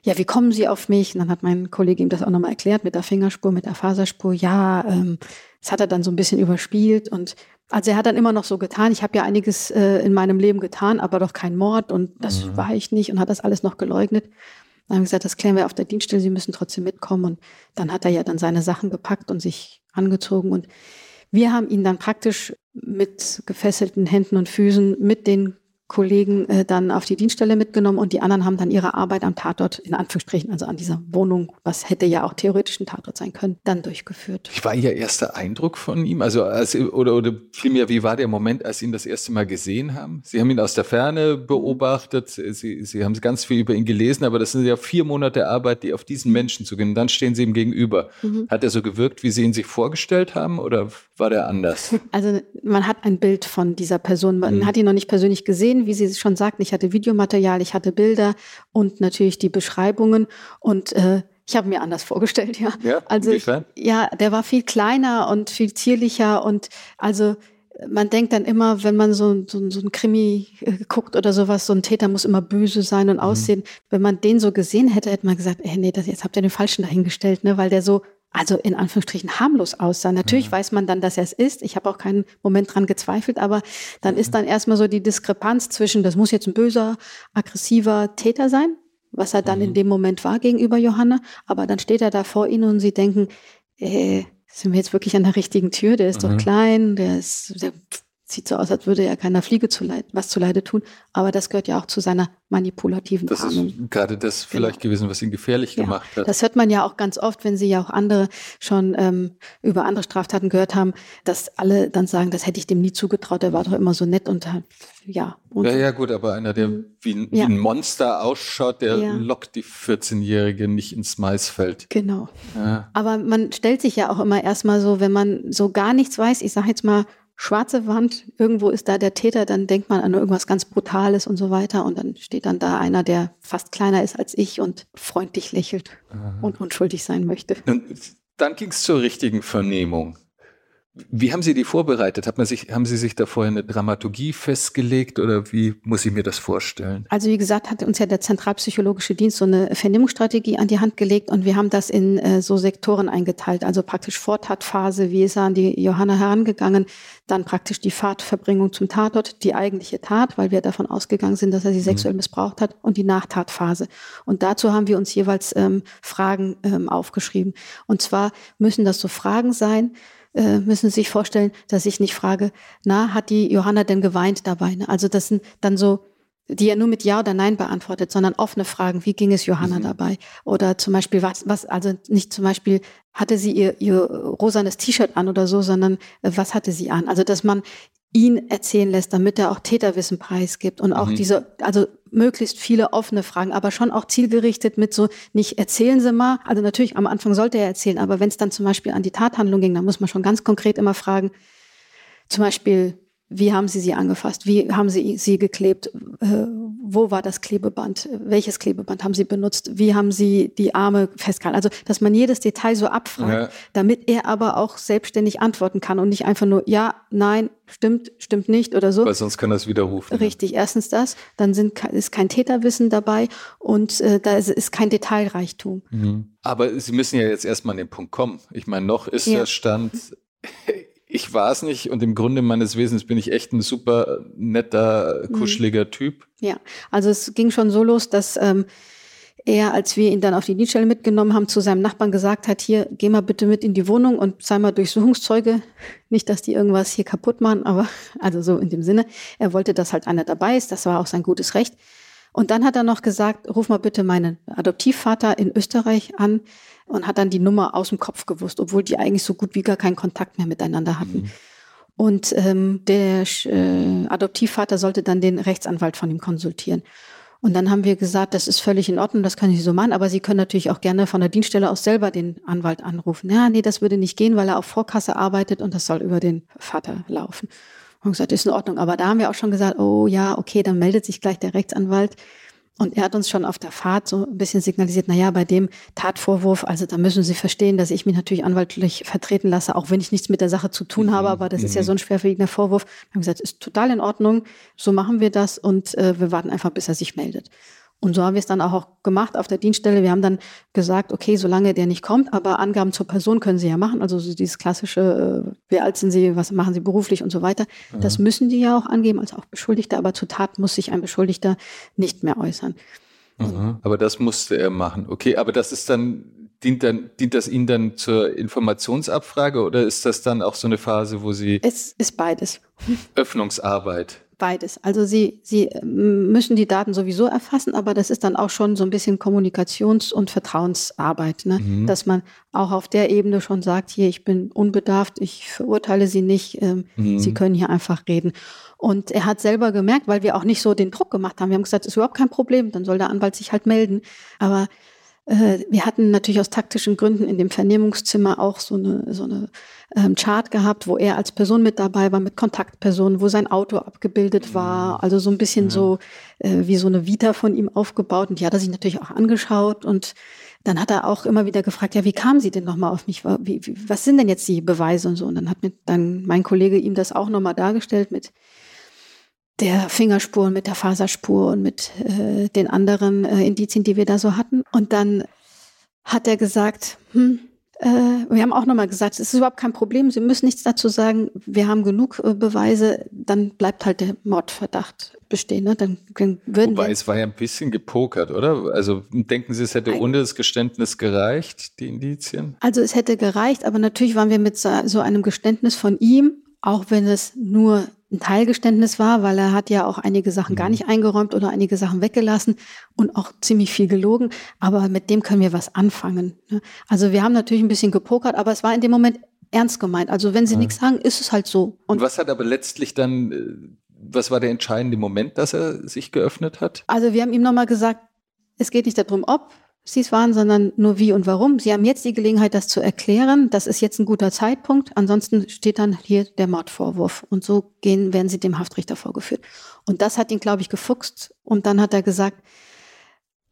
ja, wie kommen Sie auf mich? Und dann hat mein Kollege ihm das auch nochmal erklärt mit der Fingerspur, mit der Faserspur. Ja, ähm, das hat er dann so ein bisschen überspielt und also er hat dann immer noch so getan, ich habe ja einiges äh, in meinem Leben getan, aber doch kein Mord und das mhm. war ich nicht und hat das alles noch geleugnet. Dann haben wir gesagt, das klären wir auf der Dienststelle, Sie müssen trotzdem mitkommen. Und dann hat er ja dann seine Sachen gepackt und sich angezogen. Und wir haben ihn dann praktisch mit gefesselten Händen und Füßen mit den Kollegen äh, dann auf die Dienststelle mitgenommen und die anderen haben dann ihre Arbeit am Tatort, in Anführungsstrichen, also an dieser Wohnung, was hätte ja auch theoretisch ein Tatort sein können, dann durchgeführt. Wie war Ihr erster Eindruck von ihm? Also, als, oder, oder vielmehr, wie war der Moment, als Sie ihn das erste Mal gesehen haben? Sie haben ihn aus der Ferne beobachtet, Sie, Sie haben ganz viel über ihn gelesen, aber das sind ja vier Monate Arbeit, die auf diesen Menschen zu gehen. Dann stehen Sie ihm gegenüber. Mhm. Hat er so gewirkt, wie Sie ihn sich vorgestellt haben oder war der anders? Also, man hat ein Bild von dieser Person. Man mhm. hat ihn noch nicht persönlich gesehen gesehen, wie Sie schon sagten. Ich hatte Videomaterial, ich hatte Bilder und natürlich die Beschreibungen und äh, ich habe mir anders [laughs] vorgestellt, ja. ja also ja, der war viel kleiner und viel zierlicher und also man denkt dann immer, wenn man so, so, so ein Krimi äh, guckt oder sowas, so ein Täter muss immer böse sein und mhm. aussehen. Wenn man den so gesehen hätte, hätte man gesagt, ey, nee, das, jetzt habt ihr den Falschen dahingestellt, ne, weil der so also in Anführungsstrichen harmlos aussah. Natürlich ja. weiß man dann, dass er es ist. Ich habe auch keinen Moment dran gezweifelt, aber dann ja. ist dann erstmal so die Diskrepanz zwischen, das muss jetzt ein böser, aggressiver Täter sein, was er dann mhm. in dem Moment war gegenüber Johanna, aber dann steht er da vor ihnen und sie denken, äh, sind wir jetzt wirklich an der richtigen Tür? Der ist mhm. doch klein, der ist, der sieht so aus, als würde er keiner Fliege zu leid, was zu Leide tun. Aber das gehört ja auch zu seiner manipulativen Das Tarnung. ist gerade das genau. vielleicht gewesen, was ihn gefährlich ja, gemacht hat. Das hört man ja auch ganz oft, wenn Sie ja auch andere schon ähm, über andere Straftaten gehört haben, dass alle dann sagen, das hätte ich dem nie zugetraut, der war doch immer so nett und ja. Und ja, ja, gut, aber einer, der mhm. wie ein, ja. wie ein Monster ausschaut, der ja. lockt die 14-Jährige nicht ins Maisfeld. Genau. Aber man stellt sich ja auch immer erstmal so, wenn man so gar nichts weiß, ich sage jetzt mal, schwarze Wand, irgendwo ist da der Täter, dann denkt man an irgendwas ganz Brutales und so weiter. Und dann steht dann da einer, der fast kleiner ist als ich und freundlich lächelt Aha. und unschuldig sein möchte. Und dann ging es zur richtigen Vernehmung. Wie haben Sie die vorbereitet? Hat man sich, haben Sie sich da vorher eine Dramaturgie festgelegt oder wie muss ich mir das vorstellen? Also wie gesagt, hat uns ja der Zentralpsychologische Dienst so eine Vernehmungsstrategie an die Hand gelegt und wir haben das in äh, so Sektoren eingeteilt. Also praktisch Vortatphase, wie ist er an die Johanna herangegangen, dann praktisch die Fahrtverbringung zum Tatort, die eigentliche Tat, weil wir davon ausgegangen sind, dass er sie mhm. sexuell missbraucht hat und die Nachtatphase. Und dazu haben wir uns jeweils ähm, Fragen ähm, aufgeschrieben. Und zwar müssen das so Fragen sein, äh, müssen Sie sich vorstellen, dass ich nicht frage, na, hat die Johanna denn geweint dabei? Ne? Also das sind dann so, die ja nur mit Ja oder Nein beantwortet, sondern offene Fragen. Wie ging es Johanna mhm. dabei? Oder zum Beispiel, was, was, also nicht zum Beispiel, hatte sie ihr, ihr rosanes T-Shirt an oder so, sondern äh, was hatte sie an? Also, dass man ihn erzählen lässt, damit er auch Täterwissen preisgibt und auch mhm. diese, also möglichst viele offene Fragen, aber schon auch zielgerichtet mit so, nicht erzählen Sie mal, also natürlich am Anfang sollte er erzählen, aber wenn es dann zum Beispiel an die Tathandlung ging, dann muss man schon ganz konkret immer fragen, zum Beispiel, wie haben Sie sie angefasst? Wie haben Sie sie geklebt? Äh, wo war das Klebeband, welches Klebeband haben Sie benutzt, wie haben Sie die Arme festgehalten. Also, dass man jedes Detail so abfragt, ja. damit er aber auch selbstständig antworten kann und nicht einfach nur ja, nein, stimmt, stimmt nicht oder so. Weil sonst kann er es widerrufen. Richtig, erstens das, dann sind, ist kein Täterwissen dabei und äh, da ist, ist kein Detailreichtum. Mhm. Aber Sie müssen ja jetzt erstmal an den Punkt kommen. Ich meine, noch ist ja. der Stand, ich war es nicht und im Grunde meines Wesens bin ich echt ein super netter, mhm. kuscheliger Typ. Ja, also es ging schon so los, dass ähm, er, als wir ihn dann auf die Dienststelle mitgenommen haben, zu seinem Nachbarn gesagt hat, hier, geh mal bitte mit in die Wohnung und sei mal Durchsuchungszeuge. [laughs] Nicht, dass die irgendwas hier kaputt machen, aber [laughs] also so in dem Sinne. Er wollte, dass halt einer dabei ist. Das war auch sein gutes Recht. Und dann hat er noch gesagt, ruf mal bitte meinen Adoptivvater in Österreich an und hat dann die Nummer aus dem Kopf gewusst, obwohl die eigentlich so gut wie gar keinen Kontakt mehr miteinander hatten. Mhm. Und ähm, der äh, Adoptivvater sollte dann den Rechtsanwalt von ihm konsultieren. Und dann haben wir gesagt, das ist völlig in Ordnung, das können Sie so machen, aber Sie können natürlich auch gerne von der Dienststelle aus selber den Anwalt anrufen. Ja, nee, das würde nicht gehen, weil er auf Vorkasse arbeitet und das soll über den Vater laufen. Und gesagt, ist in Ordnung. Aber da haben wir auch schon gesagt, oh ja, okay, dann meldet sich gleich der Rechtsanwalt. Und er hat uns schon auf der Fahrt so ein bisschen signalisiert, na ja, bei dem Tatvorwurf, also da müssen Sie verstehen, dass ich mich natürlich anwaltlich vertreten lasse, auch wenn ich nichts mit der Sache zu tun habe, mhm. aber das ist ja mhm. so ein schwerwiegender Vorwurf. Wir haben gesagt, ist total in Ordnung, so machen wir das und äh, wir warten einfach, bis er sich meldet. Und so haben wir es dann auch gemacht auf der Dienststelle. Wir haben dann gesagt, okay, solange der nicht kommt, aber Angaben zur Person können Sie ja machen. Also so dieses klassische, äh, wie alt sind Sie, was machen Sie beruflich und so weiter. Mhm. Das müssen die ja auch angeben, als auch Beschuldigter. Aber zur Tat muss sich ein Beschuldigter nicht mehr äußern. Mhm. Aber das musste er machen. Okay, aber das ist dann dient, dann, dient das Ihnen dann zur Informationsabfrage oder ist das dann auch so eine Phase, wo Sie. Es ist beides. Öffnungsarbeit. Beides. Also sie, sie ähm, müssen die Daten sowieso erfassen, aber das ist dann auch schon so ein bisschen Kommunikations- und Vertrauensarbeit, ne? Mhm. dass man auch auf der Ebene schon sagt, hier, ich bin unbedarft, ich verurteile sie nicht, ähm, mhm. sie können hier einfach reden. Und er hat selber gemerkt, weil wir auch nicht so den Druck gemacht haben, wir haben gesagt, ist überhaupt kein Problem, dann soll der Anwalt sich halt melden. Aber äh, wir hatten natürlich aus taktischen Gründen in dem Vernehmungszimmer auch so eine, so eine ähm, Chart gehabt, wo er als Person mit dabei war, mit Kontaktpersonen, wo sein Auto abgebildet war. Mhm. Also so ein bisschen ja. so äh, wie so eine Vita von ihm aufgebaut. Und die hat er sich natürlich auch angeschaut. Und dann hat er auch immer wieder gefragt, ja, wie kam sie denn nochmal auf mich? Wie, wie, was sind denn jetzt die Beweise und so? Und dann hat mir dann mein Kollege ihm das auch nochmal dargestellt mit der Fingerspur, mit der Faserspur und mit äh, den anderen äh, Indizien, die wir da so hatten. Und dann hat er gesagt, hm, äh, wir haben auch nochmal gesagt, es ist überhaupt kein Problem, Sie müssen nichts dazu sagen, wir haben genug äh, Beweise, dann bleibt halt der Mordverdacht bestehen. Ne? Dann, dann würden Wobei es war ja ein bisschen gepokert, oder? Also denken Sie, es hätte ohne das Geständnis gereicht, die Indizien? Also es hätte gereicht, aber natürlich waren wir mit so einem Geständnis von ihm, auch wenn es nur ein Teilgeständnis war, weil er hat ja auch einige Sachen gar mhm. nicht eingeräumt oder einige Sachen weggelassen und auch ziemlich viel gelogen. Aber mit dem können wir was anfangen. Ne? Also wir haben natürlich ein bisschen gepokert, aber es war in dem Moment ernst gemeint. Also wenn sie ja. nichts sagen, ist es halt so. Und, und was hat aber letztlich dann, äh, was war der entscheidende Moment, dass er sich geöffnet hat? Also wir haben ihm nochmal gesagt, es geht nicht darum, ob, Sie es waren, sondern nur wie und warum. Sie haben jetzt die Gelegenheit, das zu erklären. Das ist jetzt ein guter Zeitpunkt. Ansonsten steht dann hier der Mordvorwurf. Und so gehen, werden Sie dem Haftrichter vorgeführt. Und das hat ihn, glaube ich, gefuchst. Und dann hat er gesagt,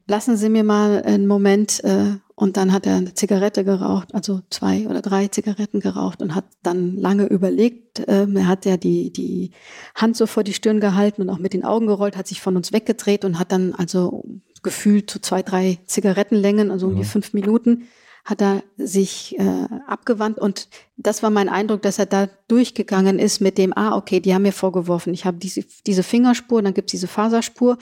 lassen Sie mir mal einen Moment. Äh, und dann hat er eine Zigarette geraucht, also zwei oder drei Zigaretten geraucht und hat dann lange überlegt. Ähm, er hat ja die, die Hand so vor die Stirn gehalten und auch mit den Augen gerollt, hat sich von uns weggedreht und hat dann also gefühlt zu zwei, drei Zigarettenlängen, also um die fünf Minuten, hat er sich äh, abgewandt und das war mein Eindruck, dass er da durchgegangen ist mit dem, ah, okay, die haben mir vorgeworfen, ich habe diese, diese Fingerspur, dann gibt's diese Faserspur,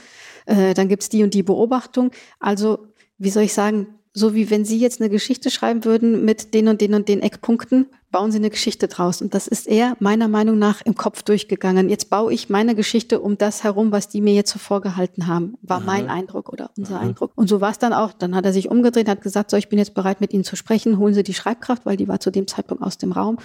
äh, dann gibt's die und die Beobachtung. Also, wie soll ich sagen, so wie wenn Sie jetzt eine Geschichte schreiben würden mit den und den und den Eckpunkten, bauen Sie eine Geschichte draus. Und das ist eher meiner Meinung nach im Kopf durchgegangen. Jetzt baue ich meine Geschichte um das herum, was die mir jetzt so vorgehalten haben, war Aha. mein Eindruck oder unser Aha. Eindruck. Und so war es dann auch. Dann hat er sich umgedreht, hat gesagt, so, ich bin jetzt bereit, mit Ihnen zu sprechen. Holen Sie die Schreibkraft, weil die war zu dem Zeitpunkt aus dem Raum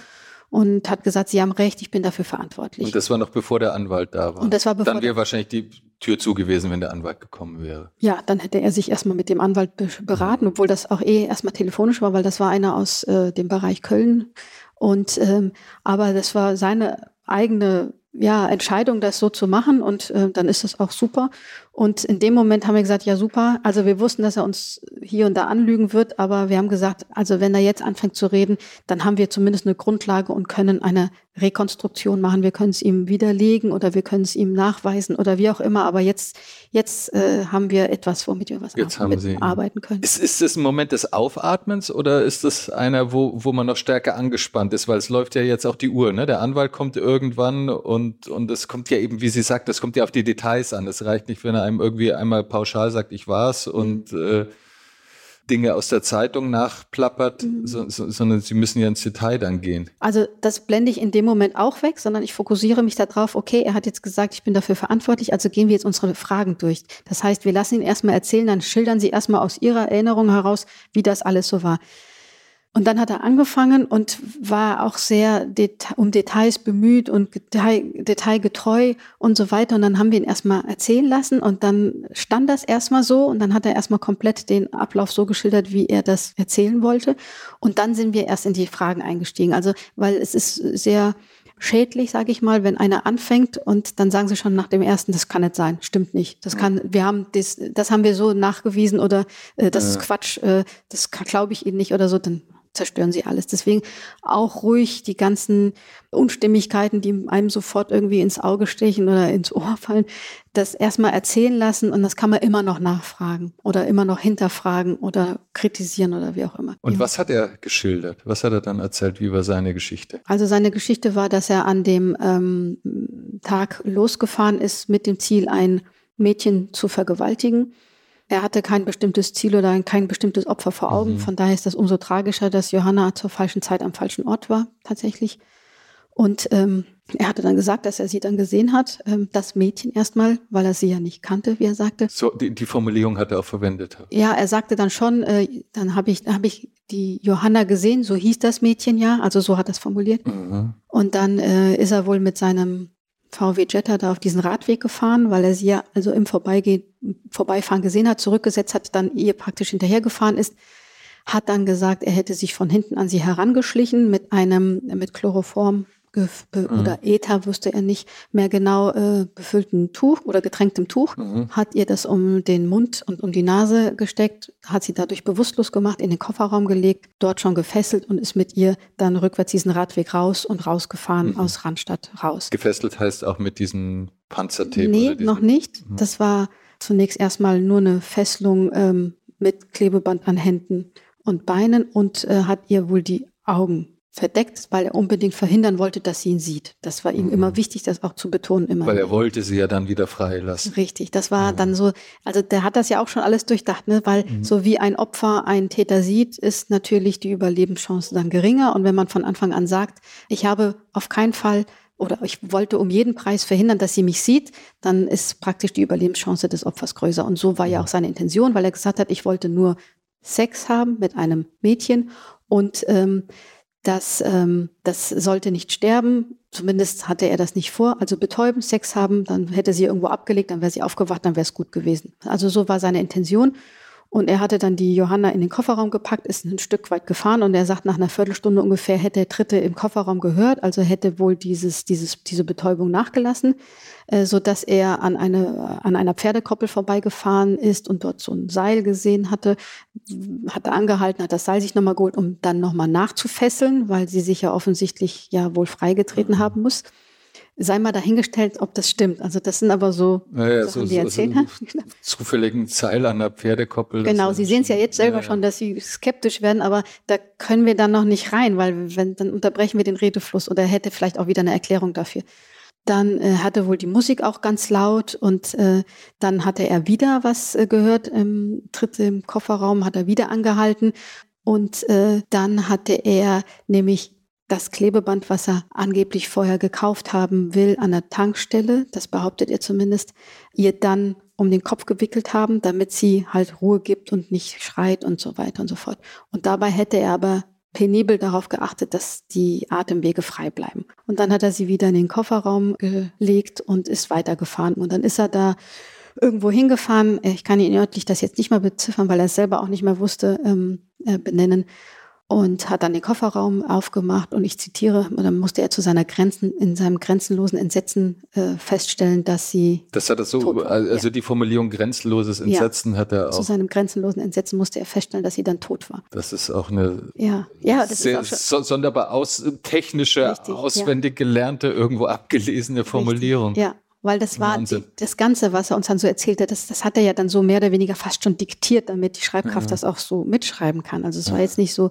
und hat gesagt, Sie haben recht, ich bin dafür verantwortlich. Und das war noch bevor der Anwalt da war. Und das war bevor Dann wäre wahrscheinlich die Tür zu gewesen, wenn der Anwalt gekommen wäre. Ja, dann hätte er sich erstmal mit dem Anwalt beraten, obwohl das auch eh erstmal telefonisch war, weil das war einer aus äh, dem Bereich Köln. Und ähm, aber das war seine eigene ja, Entscheidung, das so zu machen und äh, dann ist das auch super. Und in dem Moment haben wir gesagt, ja super, also wir wussten, dass er uns hier und da anlügen wird, aber wir haben gesagt, also wenn er jetzt anfängt zu reden, dann haben wir zumindest eine Grundlage und können eine Rekonstruktion machen. Wir können es ihm widerlegen oder wir können es ihm nachweisen oder wie auch immer. Aber jetzt, jetzt äh, haben wir etwas, womit wir was jetzt haben Sie, arbeiten können. Ist, ist das ein Moment des Aufatmens oder ist das einer, wo, wo man noch stärker angespannt ist? Weil es läuft ja jetzt auch die Uhr. Ne? Der Anwalt kommt irgendwann und, und es kommt ja eben, wie Sie sagt, es kommt ja auf die Details an. Es reicht nicht, wenn er einem irgendwie einmal pauschal sagt, ich war's und äh, Dinge aus der Zeitung nachplappert, mhm. so, so, sondern Sie müssen ja ins Detail dann gehen. Also das blende ich in dem Moment auch weg, sondern ich fokussiere mich darauf, okay, er hat jetzt gesagt, ich bin dafür verantwortlich, also gehen wir jetzt unsere Fragen durch. Das heißt, wir lassen ihn erstmal erzählen, dann schildern Sie erstmal aus Ihrer Erinnerung heraus, wie das alles so war. Und dann hat er angefangen und war auch sehr deta um Details bemüht und detail detailgetreu und so weiter. Und dann haben wir ihn erstmal erzählen lassen und dann stand das erstmal so und dann hat er erstmal komplett den Ablauf so geschildert, wie er das erzählen wollte. Und dann sind wir erst in die Fragen eingestiegen. Also, weil es ist sehr schädlich, sage ich mal, wenn einer anfängt und dann sagen sie schon nach dem ersten, das kann nicht sein, stimmt nicht. Das kann, wir haben das, das haben wir so nachgewiesen oder äh, das ist Quatsch, äh, das glaube ich Ihnen nicht oder so, dann zerstören sie alles. Deswegen auch ruhig die ganzen Unstimmigkeiten, die einem sofort irgendwie ins Auge stechen oder ins Ohr fallen, das erstmal erzählen lassen und das kann man immer noch nachfragen oder immer noch hinterfragen oder kritisieren oder wie auch immer. Und was hat er geschildert? Was hat er dann erzählt? Wie war seine Geschichte? Also seine Geschichte war, dass er an dem ähm, Tag losgefahren ist mit dem Ziel, ein Mädchen zu vergewaltigen er hatte kein bestimmtes Ziel oder kein bestimmtes Opfer vor Augen. Mhm. Von daher ist das umso tragischer, dass Johanna zur falschen Zeit am falschen Ort war, tatsächlich. Und ähm, er hatte dann gesagt, dass er sie dann gesehen hat, ähm, das Mädchen erstmal, weil er sie ja nicht kannte, wie er sagte. So, die, die Formulierung hat er auch verwendet. Ja, er sagte dann schon, äh, dann habe ich, hab ich die Johanna gesehen, so hieß das Mädchen ja, also so hat er es formuliert. Mhm. Und dann äh, ist er wohl mit seinem VW Jetta da auf diesen Radweg gefahren, weil er sie ja also im Vorbeigehen, Vorbeifahren gesehen hat, zurückgesetzt hat, dann ihr praktisch hinterhergefahren ist, hat dann gesagt, er hätte sich von hinten an sie herangeschlichen mit einem, mit Chloroform mhm. oder Ether, wusste er nicht mehr genau, äh, befüllten Tuch oder getränktem Tuch, mhm. hat ihr das um den Mund und um die Nase gesteckt, hat sie dadurch bewusstlos gemacht, in den Kofferraum gelegt, dort schon gefesselt und ist mit ihr dann rückwärts diesen Radweg raus und rausgefahren mhm. aus Randstadt raus. Gefesselt heißt auch mit diesem Panzertape? Nee, noch nicht. Mhm. Das war zunächst erstmal nur eine Fesselung ähm, mit Klebeband an Händen und Beinen und äh, hat ihr wohl die Augen verdeckt, weil er unbedingt verhindern wollte, dass sie ihn sieht. Das war ihm mhm. immer wichtig, das auch zu betonen. Immer. Weil er wollte sie ja dann wieder freilassen. Richtig, das war mhm. dann so, also der hat das ja auch schon alles durchdacht, ne? weil mhm. so wie ein Opfer einen Täter sieht, ist natürlich die Überlebenschance dann geringer. Und wenn man von Anfang an sagt, ich habe auf keinen Fall oder ich wollte um jeden Preis verhindern, dass sie mich sieht, dann ist praktisch die Überlebenschance des Opfers größer. Und so war ja mhm. auch seine Intention, weil er gesagt hat, ich wollte nur Sex haben mit einem Mädchen und ähm, dass ähm, das sollte nicht sterben. Zumindest hatte er das nicht vor. Also betäuben, Sex haben, dann hätte sie irgendwo abgelegt, dann wäre sie aufgewacht, dann wäre es gut gewesen. Also so war seine Intention. Und er hatte dann die Johanna in den Kofferraum gepackt, ist ein Stück weit gefahren und er sagt, nach einer Viertelstunde ungefähr hätte er Tritte im Kofferraum gehört, also hätte wohl dieses, dieses, diese Betäubung nachgelassen, äh, so dass er an, eine, an einer Pferdekoppel vorbeigefahren ist und dort so ein Seil gesehen hatte, hat er angehalten, hat das Seil sich nochmal geholt, um dann nochmal nachzufesseln, weil sie sich ja offensichtlich ja wohl freigetreten mhm. haben muss sei mal dahingestellt, ob das stimmt. Also das sind aber so naja, Sachen, so, die erzählt so, so zufälligen Zeil an der Pferdekoppel. Genau, Sie sehen es ja jetzt selber ja, schon, dass Sie skeptisch werden, aber da können wir dann noch nicht rein, weil wenn dann unterbrechen wir den Redefluss oder hätte vielleicht auch wieder eine Erklärung dafür. Dann äh, hatte wohl die Musik auch ganz laut und äh, dann hatte er wieder was äh, gehört im Tritt im Kofferraum, hat er wieder angehalten und äh, dann hatte er nämlich das Klebeband, was er angeblich vorher gekauft haben will, an der Tankstelle, das behauptet er zumindest, ihr dann um den Kopf gewickelt haben, damit sie halt Ruhe gibt und nicht schreit und so weiter und so fort. Und dabei hätte er aber penibel darauf geachtet, dass die Atemwege frei bleiben. Und dann hat er sie wieder in den Kofferraum gelegt und ist weitergefahren. Und dann ist er da irgendwo hingefahren. Ich kann ihn örtlich das jetzt nicht mal beziffern, weil er es selber auch nicht mehr wusste, ähm, äh, benennen. Und hat dann den Kofferraum aufgemacht und ich zitiere, und dann musste er zu seiner Grenzen, in seinem grenzenlosen Entsetzen äh, feststellen, dass sie. Das hat er so, also ja. die Formulierung grenzenloses Entsetzen ja. hat er auch. Zu seinem grenzenlosen Entsetzen musste er feststellen, dass sie dann tot war. Das ist auch eine ja. Ja, das sehr ist auch sonderbar aus, technische, Richtig, auswendig gelernte, irgendwo abgelesene Formulierung. Richtig, ja. Weil das war die, das Ganze, was er uns dann so erzählte, das, das hat er ja dann so mehr oder weniger fast schon diktiert, damit die Schreibkraft ja. das auch so mitschreiben kann. Also es ja. war jetzt nicht so,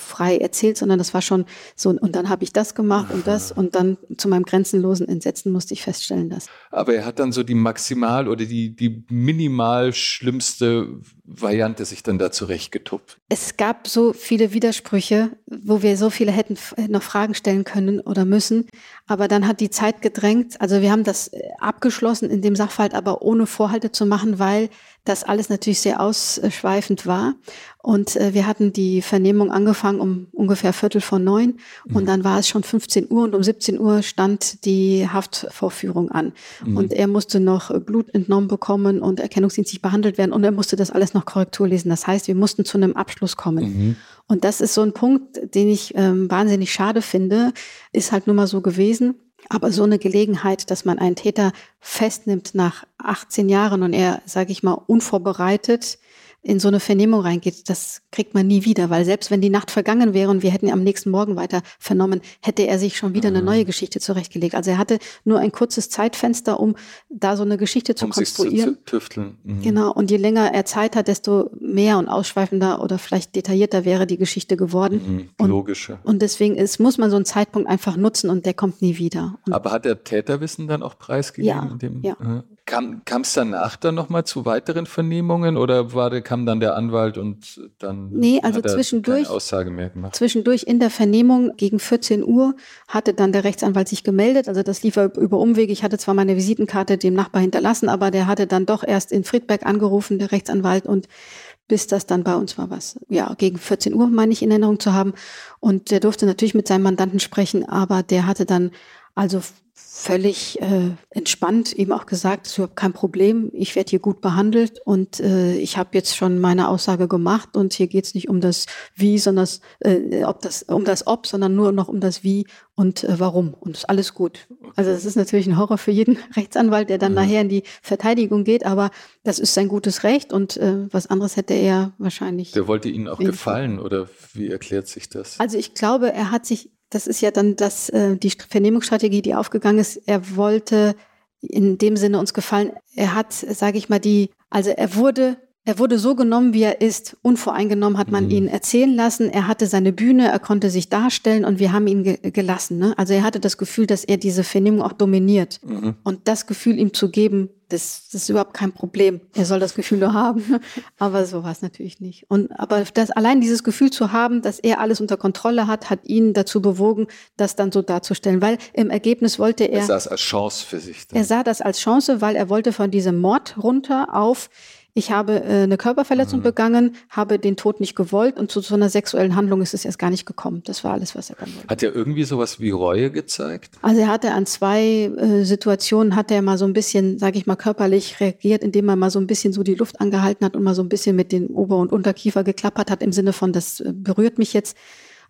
frei erzählt, sondern das war schon so, und dann habe ich das gemacht und das und dann zu meinem grenzenlosen Entsetzen musste ich feststellen, dass. Aber er hat dann so die maximal oder die, die minimal schlimmste Variante sich dann da zurechtgetupft. Es gab so viele Widersprüche, wo wir so viele hätten noch Fragen stellen können oder müssen, aber dann hat die Zeit gedrängt. Also wir haben das äh, abgeschlossen in dem Sachverhalt, aber ohne Vorhalte zu machen, weil das alles natürlich sehr ausschweifend war. Und äh, wir hatten die Vernehmung angefangen um ungefähr Viertel vor neun mhm. und dann war es schon 15 Uhr und um 17 Uhr stand die Haftvorführung an. Mhm. Und er musste noch Blut entnommen bekommen und erkennungsdienstlich behandelt werden und er musste das alles noch Korrektur lesen. Das heißt, wir mussten zu einem Abschluss kommen. Mhm. Und das ist so ein Punkt, den ich ähm, wahnsinnig schade finde, ist halt nur mal so gewesen. Aber so eine Gelegenheit, dass man einen Täter festnimmt nach 18 Jahren und er, sage ich mal, unvorbereitet in so eine Vernehmung reingeht, das kriegt man nie wieder, weil selbst wenn die Nacht vergangen wäre und wir hätten am nächsten Morgen weiter vernommen, hätte er sich schon wieder eine mhm. neue Geschichte zurechtgelegt. Also er hatte nur ein kurzes Zeitfenster, um da so eine Geschichte zu um konstruieren. Sich zu, tüfteln. Mhm. Genau. Und je länger er Zeit hat, desto mehr und ausschweifender oder vielleicht detaillierter wäre die Geschichte geworden. Mhm. Logischer. Und, und deswegen ist, muss man so einen Zeitpunkt einfach nutzen und der kommt nie wieder. Und Aber hat der Täterwissen dann auch preisgegeben? Ja. Dem, ja. Äh? Kam es danach dann nochmal zu weiteren Vernehmungen oder war kam dann der Anwalt und dann nee, also zwischendurch, keine Aussage mehr gemacht? Zwischendurch in der Vernehmung gegen 14 Uhr hatte dann der Rechtsanwalt sich gemeldet. Also das lief über Umwege. Ich hatte zwar meine Visitenkarte dem Nachbar hinterlassen, aber der hatte dann doch erst in Friedberg angerufen, der Rechtsanwalt, und bis das dann bei uns war was. Ja, gegen 14 Uhr meine ich in Erinnerung zu haben. Und der durfte natürlich mit seinem Mandanten sprechen, aber der hatte dann also völlig äh, entspannt ihm auch gesagt, es ist überhaupt kein Problem, ich werde hier gut behandelt und äh, ich habe jetzt schon meine Aussage gemacht und hier geht es nicht um das Wie, sondern das, äh, ob das, um das Ob, sondern nur noch um das Wie und äh, Warum. Und ist alles gut. Also das ist natürlich ein Horror für jeden [laughs] Rechtsanwalt, der dann ja. nachher in die Verteidigung geht, aber das ist sein gutes Recht und äh, was anderes hätte er wahrscheinlich. Der wollte Ihnen auch gefallen oder wie erklärt sich das? Also ich glaube, er hat sich das ist ja dann das, äh, die Vernehmungsstrategie, die aufgegangen ist. Er wollte in dem Sinne uns gefallen. Er hat, sage ich mal, die, also er wurde er wurde so genommen, wie er ist. Unvoreingenommen hat man mhm. ihn erzählen lassen. Er hatte seine Bühne, er konnte sich darstellen und wir haben ihn ge gelassen. Ne? Also er hatte das Gefühl, dass er diese Vernehmung auch dominiert. Mhm. Und das Gefühl ihm zu geben, das, das, ist überhaupt kein Problem. Er soll das Gefühl nur haben. [laughs] aber so war es natürlich nicht. Und aber das, allein dieses Gefühl zu haben, dass er alles unter Kontrolle hat, hat ihn dazu bewogen, das dann so darzustellen. Weil im Ergebnis wollte er. Er sah es als Chance für sich. Dann. Er sah das als Chance, weil er wollte von diesem Mord runter auf ich habe äh, eine Körperverletzung mhm. begangen, habe den Tod nicht gewollt und zu so einer sexuellen Handlung ist es erst gar nicht gekommen. Das war alles, was er dann wollte. Hat er irgendwie sowas wie Reue gezeigt? Also er hatte an zwei äh, Situationen, hat er mal so ein bisschen, sage ich mal, körperlich reagiert, indem er mal so ein bisschen so die Luft angehalten hat und mal so ein bisschen mit den Ober- und Unterkiefer geklappert hat, im Sinne von, das äh, berührt mich jetzt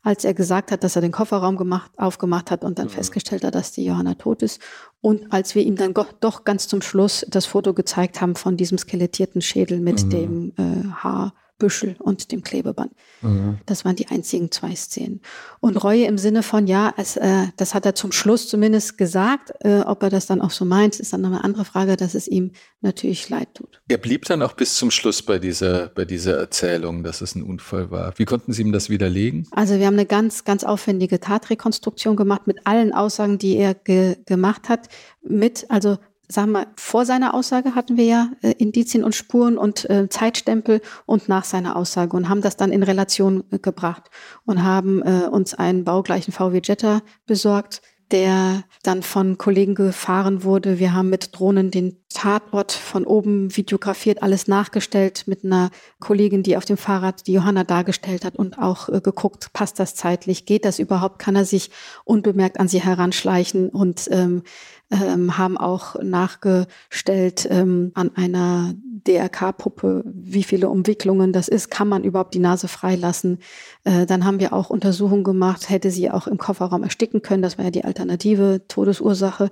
als er gesagt hat, dass er den Kofferraum gemacht, aufgemacht hat und dann mhm. festgestellt hat, dass die Johanna tot ist. Und als wir ihm dann doch ganz zum Schluss das Foto gezeigt haben von diesem skelettierten Schädel mit mhm. dem äh, Haar Büschel und dem Klebeband. Mhm. Das waren die einzigen zwei Szenen. Und Reue im Sinne von, ja, es, äh, das hat er zum Schluss zumindest gesagt. Äh, ob er das dann auch so meint, ist dann noch eine andere Frage, dass es ihm natürlich leid tut. Er blieb dann auch bis zum Schluss bei dieser, bei dieser Erzählung, dass es ein Unfall war. Wie konnten Sie ihm das widerlegen? Also wir haben eine ganz, ganz aufwendige Tatrekonstruktion gemacht mit allen Aussagen, die er ge gemacht hat. Mit, also sagen wir, vor seiner Aussage hatten wir ja äh, Indizien und Spuren und äh, Zeitstempel und nach seiner Aussage und haben das dann in Relation äh, gebracht und haben äh, uns einen baugleichen VW Jetta besorgt, der dann von Kollegen gefahren wurde. Wir haben mit Drohnen den Tatort von oben videografiert, alles nachgestellt mit einer Kollegin, die auf dem Fahrrad die Johanna dargestellt hat und auch äh, geguckt, passt das zeitlich, geht das überhaupt, kann er sich unbemerkt an sie heranschleichen und ähm, ähm, haben auch nachgestellt ähm, an einer DRK-Puppe, wie viele Umwicklungen das ist, kann man überhaupt die Nase freilassen. Äh, dann haben wir auch Untersuchungen gemacht, hätte sie auch im Kofferraum ersticken können, das war ja die alternative Todesursache,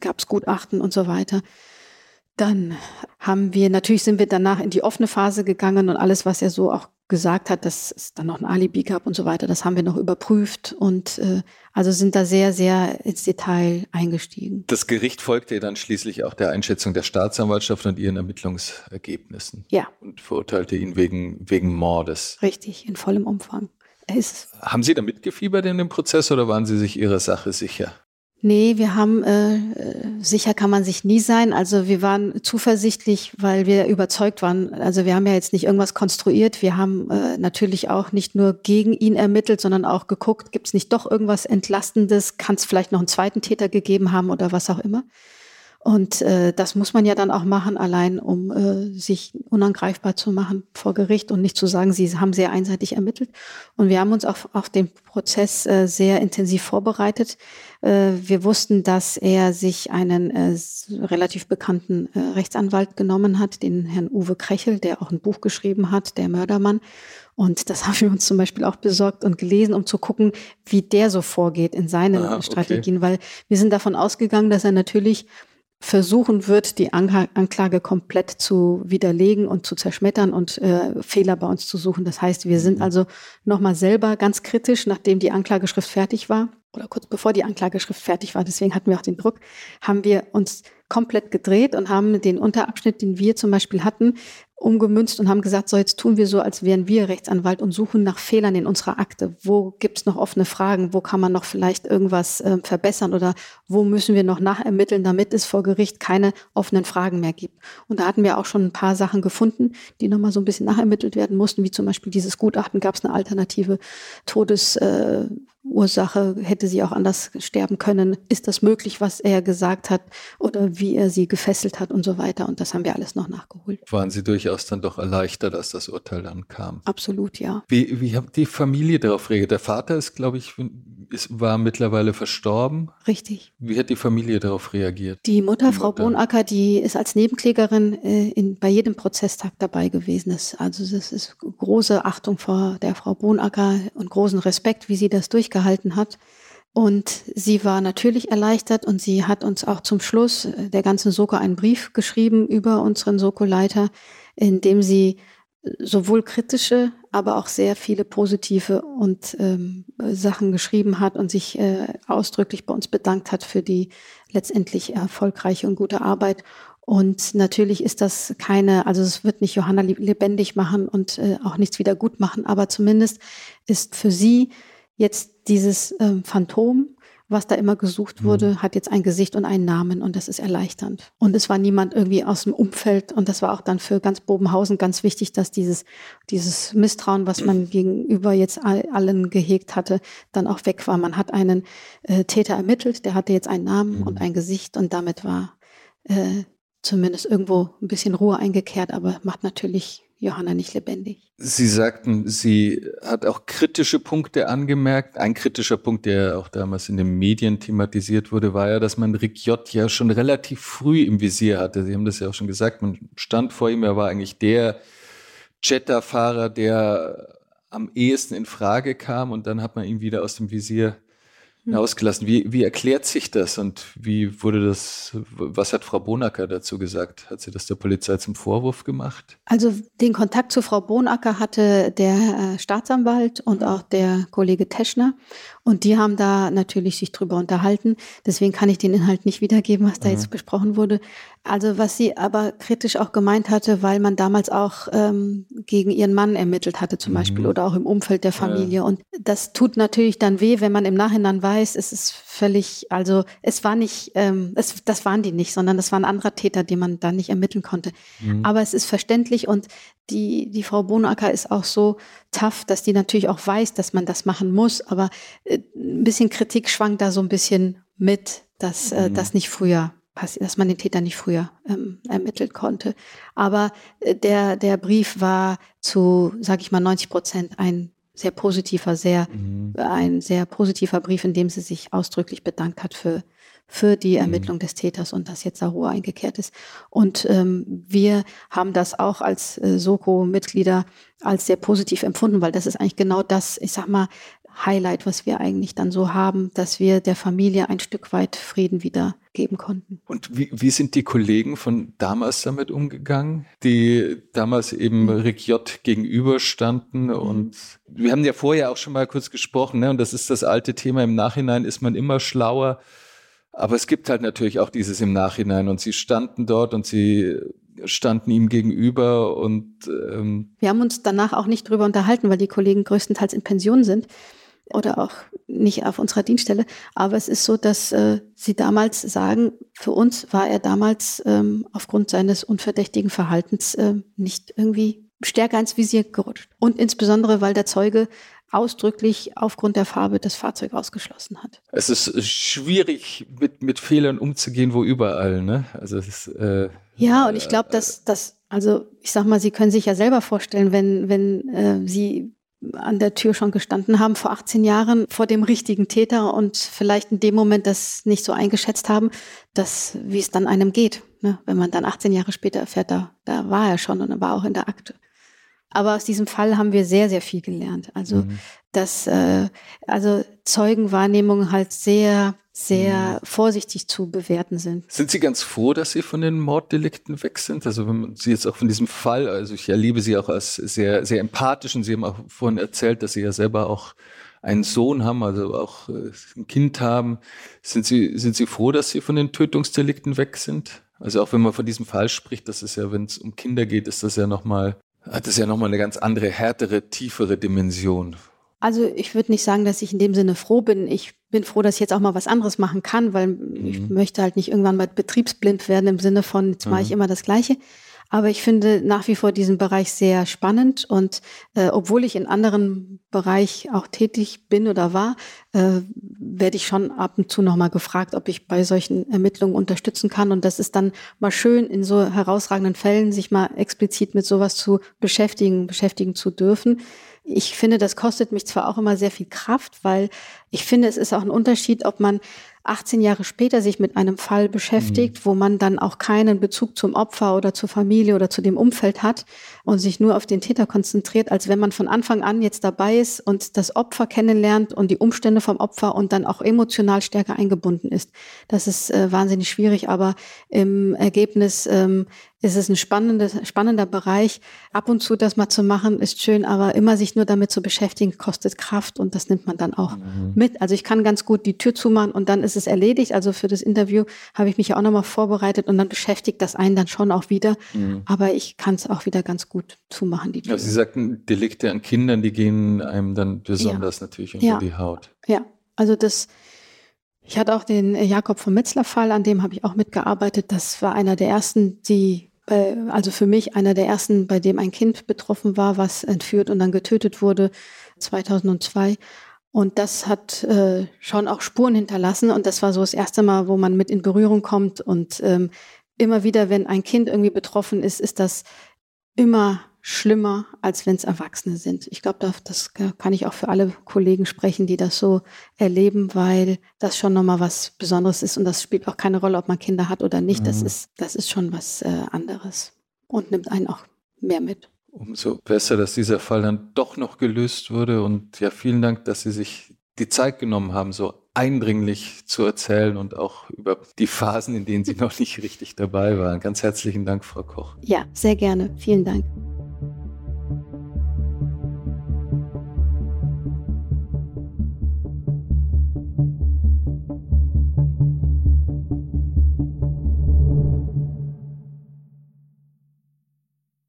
gab es Gutachten und so weiter. Dann haben wir, natürlich sind wir danach in die offene Phase gegangen und alles, was er so auch gesagt hat, dass es dann noch ein Alibi gab und so weiter, das haben wir noch überprüft und äh, also sind da sehr, sehr ins Detail eingestiegen. Das Gericht folgte dann schließlich auch der Einschätzung der Staatsanwaltschaft und ihren Ermittlungsergebnissen. Ja. Und verurteilte ihn wegen, wegen Mordes. Richtig, in vollem Umfang. Haben Sie da mitgefiebert in dem Prozess oder waren Sie sich Ihrer Sache sicher? Nee, wir haben, äh, sicher kann man sich nie sein. Also wir waren zuversichtlich, weil wir überzeugt waren. Also wir haben ja jetzt nicht irgendwas konstruiert. Wir haben äh, natürlich auch nicht nur gegen ihn ermittelt, sondern auch geguckt, gibt es nicht doch irgendwas Entlastendes? Kann es vielleicht noch einen zweiten Täter gegeben haben oder was auch immer? Und äh, das muss man ja dann auch machen, allein um äh, sich unangreifbar zu machen vor Gericht und nicht zu sagen, sie haben sehr einseitig ermittelt. Und wir haben uns auch auf den Prozess äh, sehr intensiv vorbereitet. Äh, wir wussten, dass er sich einen äh, relativ bekannten äh, Rechtsanwalt genommen hat, den Herrn Uwe Krechel, der auch ein Buch geschrieben hat, Der Mördermann. Und das [laughs] haben wir uns zum Beispiel auch besorgt und gelesen, um zu gucken, wie der so vorgeht in seinen ah, okay. Strategien, weil wir sind davon ausgegangen, dass er natürlich versuchen wird, die Anklage komplett zu widerlegen und zu zerschmettern und äh, Fehler bei uns zu suchen. Das heißt, wir sind mhm. also nochmal selber ganz kritisch, nachdem die Anklageschrift fertig war oder kurz bevor die Anklageschrift fertig war, deswegen hatten wir auch den Druck, haben wir uns komplett gedreht und haben den Unterabschnitt, den wir zum Beispiel hatten, umgemünzt und haben gesagt, so jetzt tun wir so, als wären wir Rechtsanwalt und suchen nach Fehlern in unserer Akte. Wo gibt's noch offene Fragen? Wo kann man noch vielleicht irgendwas äh, verbessern oder wo müssen wir noch nachermitteln, damit es vor Gericht keine offenen Fragen mehr gibt? Und da hatten wir auch schon ein paar Sachen gefunden, die nochmal so ein bisschen nachermittelt werden mussten, wie zum Beispiel dieses Gutachten, gab es eine alternative Todes... Äh, hätte sie auch anders sterben können? Ist das möglich, was er gesagt hat oder wie er sie gefesselt hat und so weiter? Und das haben wir alles noch nachgeholt. Waren Sie durchaus dann doch erleichtert, als das Urteil dann kam? Absolut, ja. Wie, wie hat die Familie darauf reagiert? Der Vater ist, glaube ich, ist, war mittlerweile verstorben. Richtig. Wie hat die Familie darauf reagiert? Die Mutter, Frau Mutter. Bonacker, die ist als Nebenklägerin äh, in, bei jedem Prozesstag dabei gewesen. Das, also das ist große Achtung vor der Frau Bonacker und großen Respekt, wie sie das durchgehalten gehalten hat. Und sie war natürlich erleichtert und sie hat uns auch zum Schluss der ganzen Soko einen Brief geschrieben über unseren Soko-Leiter, in dem sie sowohl kritische, aber auch sehr viele positive und ähm, Sachen geschrieben hat und sich äh, ausdrücklich bei uns bedankt hat für die letztendlich erfolgreiche und gute Arbeit. Und natürlich ist das keine, also es wird nicht Johanna lebendig machen und äh, auch nichts wieder gut machen, aber zumindest ist für sie jetzt dieses ähm, Phantom, was da immer gesucht wurde, mhm. hat jetzt ein Gesicht und einen Namen und das ist erleichternd. Und es war niemand irgendwie aus dem Umfeld und das war auch dann für ganz Bobenhausen ganz wichtig, dass dieses, dieses Misstrauen, was man [clears throat] gegenüber jetzt allen gehegt hatte, dann auch weg war. Man hat einen äh, Täter ermittelt, der hatte jetzt einen Namen mhm. und ein Gesicht und damit war äh, zumindest irgendwo ein bisschen Ruhe eingekehrt, aber macht natürlich Johanna nicht lebendig. Sie sagten, sie hat auch kritische Punkte angemerkt. Ein kritischer Punkt, der auch damals in den Medien thematisiert wurde, war ja, dass man Rick J. ja schon relativ früh im Visier hatte. Sie haben das ja auch schon gesagt. Man stand vor ihm, er war eigentlich der Jetta-Fahrer, der am ehesten in Frage kam und dann hat man ihn wieder aus dem Visier hm. ausgelassen. Wie, wie erklärt sich das und wie wurde das, was hat Frau Bonacker dazu gesagt? Hat sie das der Polizei zum Vorwurf gemacht? Also den Kontakt zu Frau Bonacker hatte der äh, Staatsanwalt und auch der Kollege Teschner und die haben da natürlich sich drüber unterhalten. Deswegen kann ich den Inhalt nicht wiedergeben, was da mhm. jetzt besprochen wurde. Also was sie aber kritisch auch gemeint hatte, weil man damals auch ähm, gegen ihren Mann ermittelt hatte zum mhm. Beispiel oder auch im Umfeld der Familie. Ja. Und das tut natürlich dann weh, wenn man im Nachhinein weiß, es ist völlig, also es war nicht, ähm, es, das waren die nicht, sondern das waren andere Täter, die man da nicht ermitteln konnte. Mhm. Aber es ist verständlich und die, die Frau Bonacker ist auch so tough, dass die natürlich auch weiß, dass man das machen muss. Aber äh, ein bisschen Kritik schwankt da so ein bisschen mit, dass äh, mhm. das nicht früher dass man den Täter nicht früher ähm, ermitteln konnte. Aber äh, der, der Brief war zu, sag ich mal, 90 Prozent ein sehr positiver, sehr, mhm. ein sehr positiver Brief, in dem sie sich ausdrücklich bedankt hat für, für die mhm. Ermittlung des Täters und dass jetzt da Ruhe eingekehrt ist. Und ähm, wir haben das auch als äh, Soko-Mitglieder als sehr positiv empfunden, weil das ist eigentlich genau das, ich sag mal, Highlight, was wir eigentlich dann so haben, dass wir der Familie ein Stück weit Frieden wiedergeben konnten. Und wie, wie sind die Kollegen von damals damit umgegangen, die damals eben mhm. Rick J. gegenüberstanden? Mhm. Und wir haben ja vorher auch schon mal kurz gesprochen, ne? und das ist das alte Thema, im Nachhinein ist man immer schlauer. Aber es gibt halt natürlich auch dieses im Nachhinein und sie standen dort und sie standen ihm gegenüber und ähm wir haben uns danach auch nicht drüber unterhalten, weil die Kollegen größtenteils in Pension sind oder auch nicht auf unserer Dienststelle. Aber es ist so, dass äh, sie damals sagen, für uns war er damals ähm, aufgrund seines unverdächtigen Verhaltens äh, nicht irgendwie stärker ins Visier gerutscht. Und insbesondere, weil der Zeuge ausdrücklich aufgrund der Farbe das Fahrzeug ausgeschlossen hat. Es ist schwierig, mit, mit Fehlern umzugehen, wo überall, ne? Also es ist, äh, ja, und ich glaube, dass das, also ich sag mal, Sie können sich ja selber vorstellen, wenn, wenn äh, Sie an der Tür schon gestanden haben vor 18 Jahren vor dem richtigen Täter und vielleicht in dem Moment das nicht so eingeschätzt haben, dass wie es dann einem geht. Ne? Wenn man dann 18 Jahre später erfährt, da, da war er schon und er war auch in der Akte. Aber aus diesem Fall haben wir sehr, sehr viel gelernt. Also, mhm. dass äh, also Zeugenwahrnehmungen halt sehr, sehr mhm. vorsichtig zu bewerten sind. Sind Sie ganz froh, dass Sie von den Morddelikten weg sind? Also wenn man Sie jetzt auch von diesem Fall, also ich erlebe Sie auch als sehr, sehr empathisch und Sie haben auch vorhin erzählt, dass Sie ja selber auch einen Sohn haben, also auch äh, ein Kind haben. Sind Sie, sind Sie froh, dass Sie von den Tötungsdelikten weg sind? Also auch wenn man von diesem Fall spricht, das ist ja, wenn es um Kinder geht, ist das ja nochmal hat es ja nochmal eine ganz andere, härtere, tiefere Dimension. Also ich würde nicht sagen, dass ich in dem Sinne froh bin. Ich bin froh, dass ich jetzt auch mal was anderes machen kann, weil mhm. ich möchte halt nicht irgendwann mal betriebsblind werden im Sinne von, jetzt mache ich mhm. immer das Gleiche. Aber ich finde nach wie vor diesen Bereich sehr spannend und äh, obwohl ich in anderen Bereich auch tätig bin oder war, äh, werde ich schon ab und zu nochmal gefragt, ob ich bei solchen Ermittlungen unterstützen kann. Und das ist dann mal schön, in so herausragenden Fällen sich mal explizit mit sowas zu beschäftigen, beschäftigen zu dürfen. Ich finde, das kostet mich zwar auch immer sehr viel Kraft, weil ich finde, es ist auch ein Unterschied, ob man 18 Jahre später sich mit einem Fall beschäftigt, mhm. wo man dann auch keinen Bezug zum Opfer oder zur Familie oder zu dem Umfeld hat und sich nur auf den Täter konzentriert, als wenn man von Anfang an jetzt dabei ist und das Opfer kennenlernt und die Umstände vom Opfer und dann auch emotional stärker eingebunden ist. Das ist äh, wahnsinnig schwierig, aber im Ergebnis ähm, ist es ein spannendes, spannender Bereich. Ab und zu das mal zu machen, ist schön, aber immer sich nur damit zu beschäftigen, kostet Kraft und das nimmt man dann auch mhm. mit. Also ich kann ganz gut die Tür zumachen und dann ist es erledigt. Also für das Interview habe ich mich ja auch nochmal vorbereitet und dann beschäftigt das einen dann schon auch wieder. Mhm. Aber ich kann es auch wieder ganz gut zumachen, die Tür. Ja, Sie sagten, Delikte an Kindern, die gehen einem dann besonders ja. natürlich unter ja. die Haut. Ja, also das, ich hatte auch den Jakob vom Metzler-Fall, an dem habe ich auch mitgearbeitet. Das war einer der ersten, die also für mich einer der ersten, bei dem ein Kind betroffen war, was entführt und dann getötet wurde, 2002. Und das hat äh, schon auch Spuren hinterlassen. Und das war so das erste Mal, wo man mit in Berührung kommt. Und ähm, immer wieder, wenn ein Kind irgendwie betroffen ist, ist das immer schlimmer, als wenn es Erwachsene sind. Ich glaube, das, das kann ich auch für alle Kollegen sprechen, die das so erleben, weil das schon nochmal was Besonderes ist und das spielt auch keine Rolle, ob man Kinder hat oder nicht. Mhm. Das ist, das ist schon was äh, anderes und nimmt einen auch mehr mit. Umso besser, dass dieser Fall dann doch noch gelöst wurde und ja, vielen Dank, dass Sie sich die Zeit genommen haben, so eindringlich zu erzählen und auch über die Phasen, in denen Sie noch nicht richtig dabei waren. Ganz herzlichen Dank, Frau Koch. Ja, sehr gerne. Vielen Dank.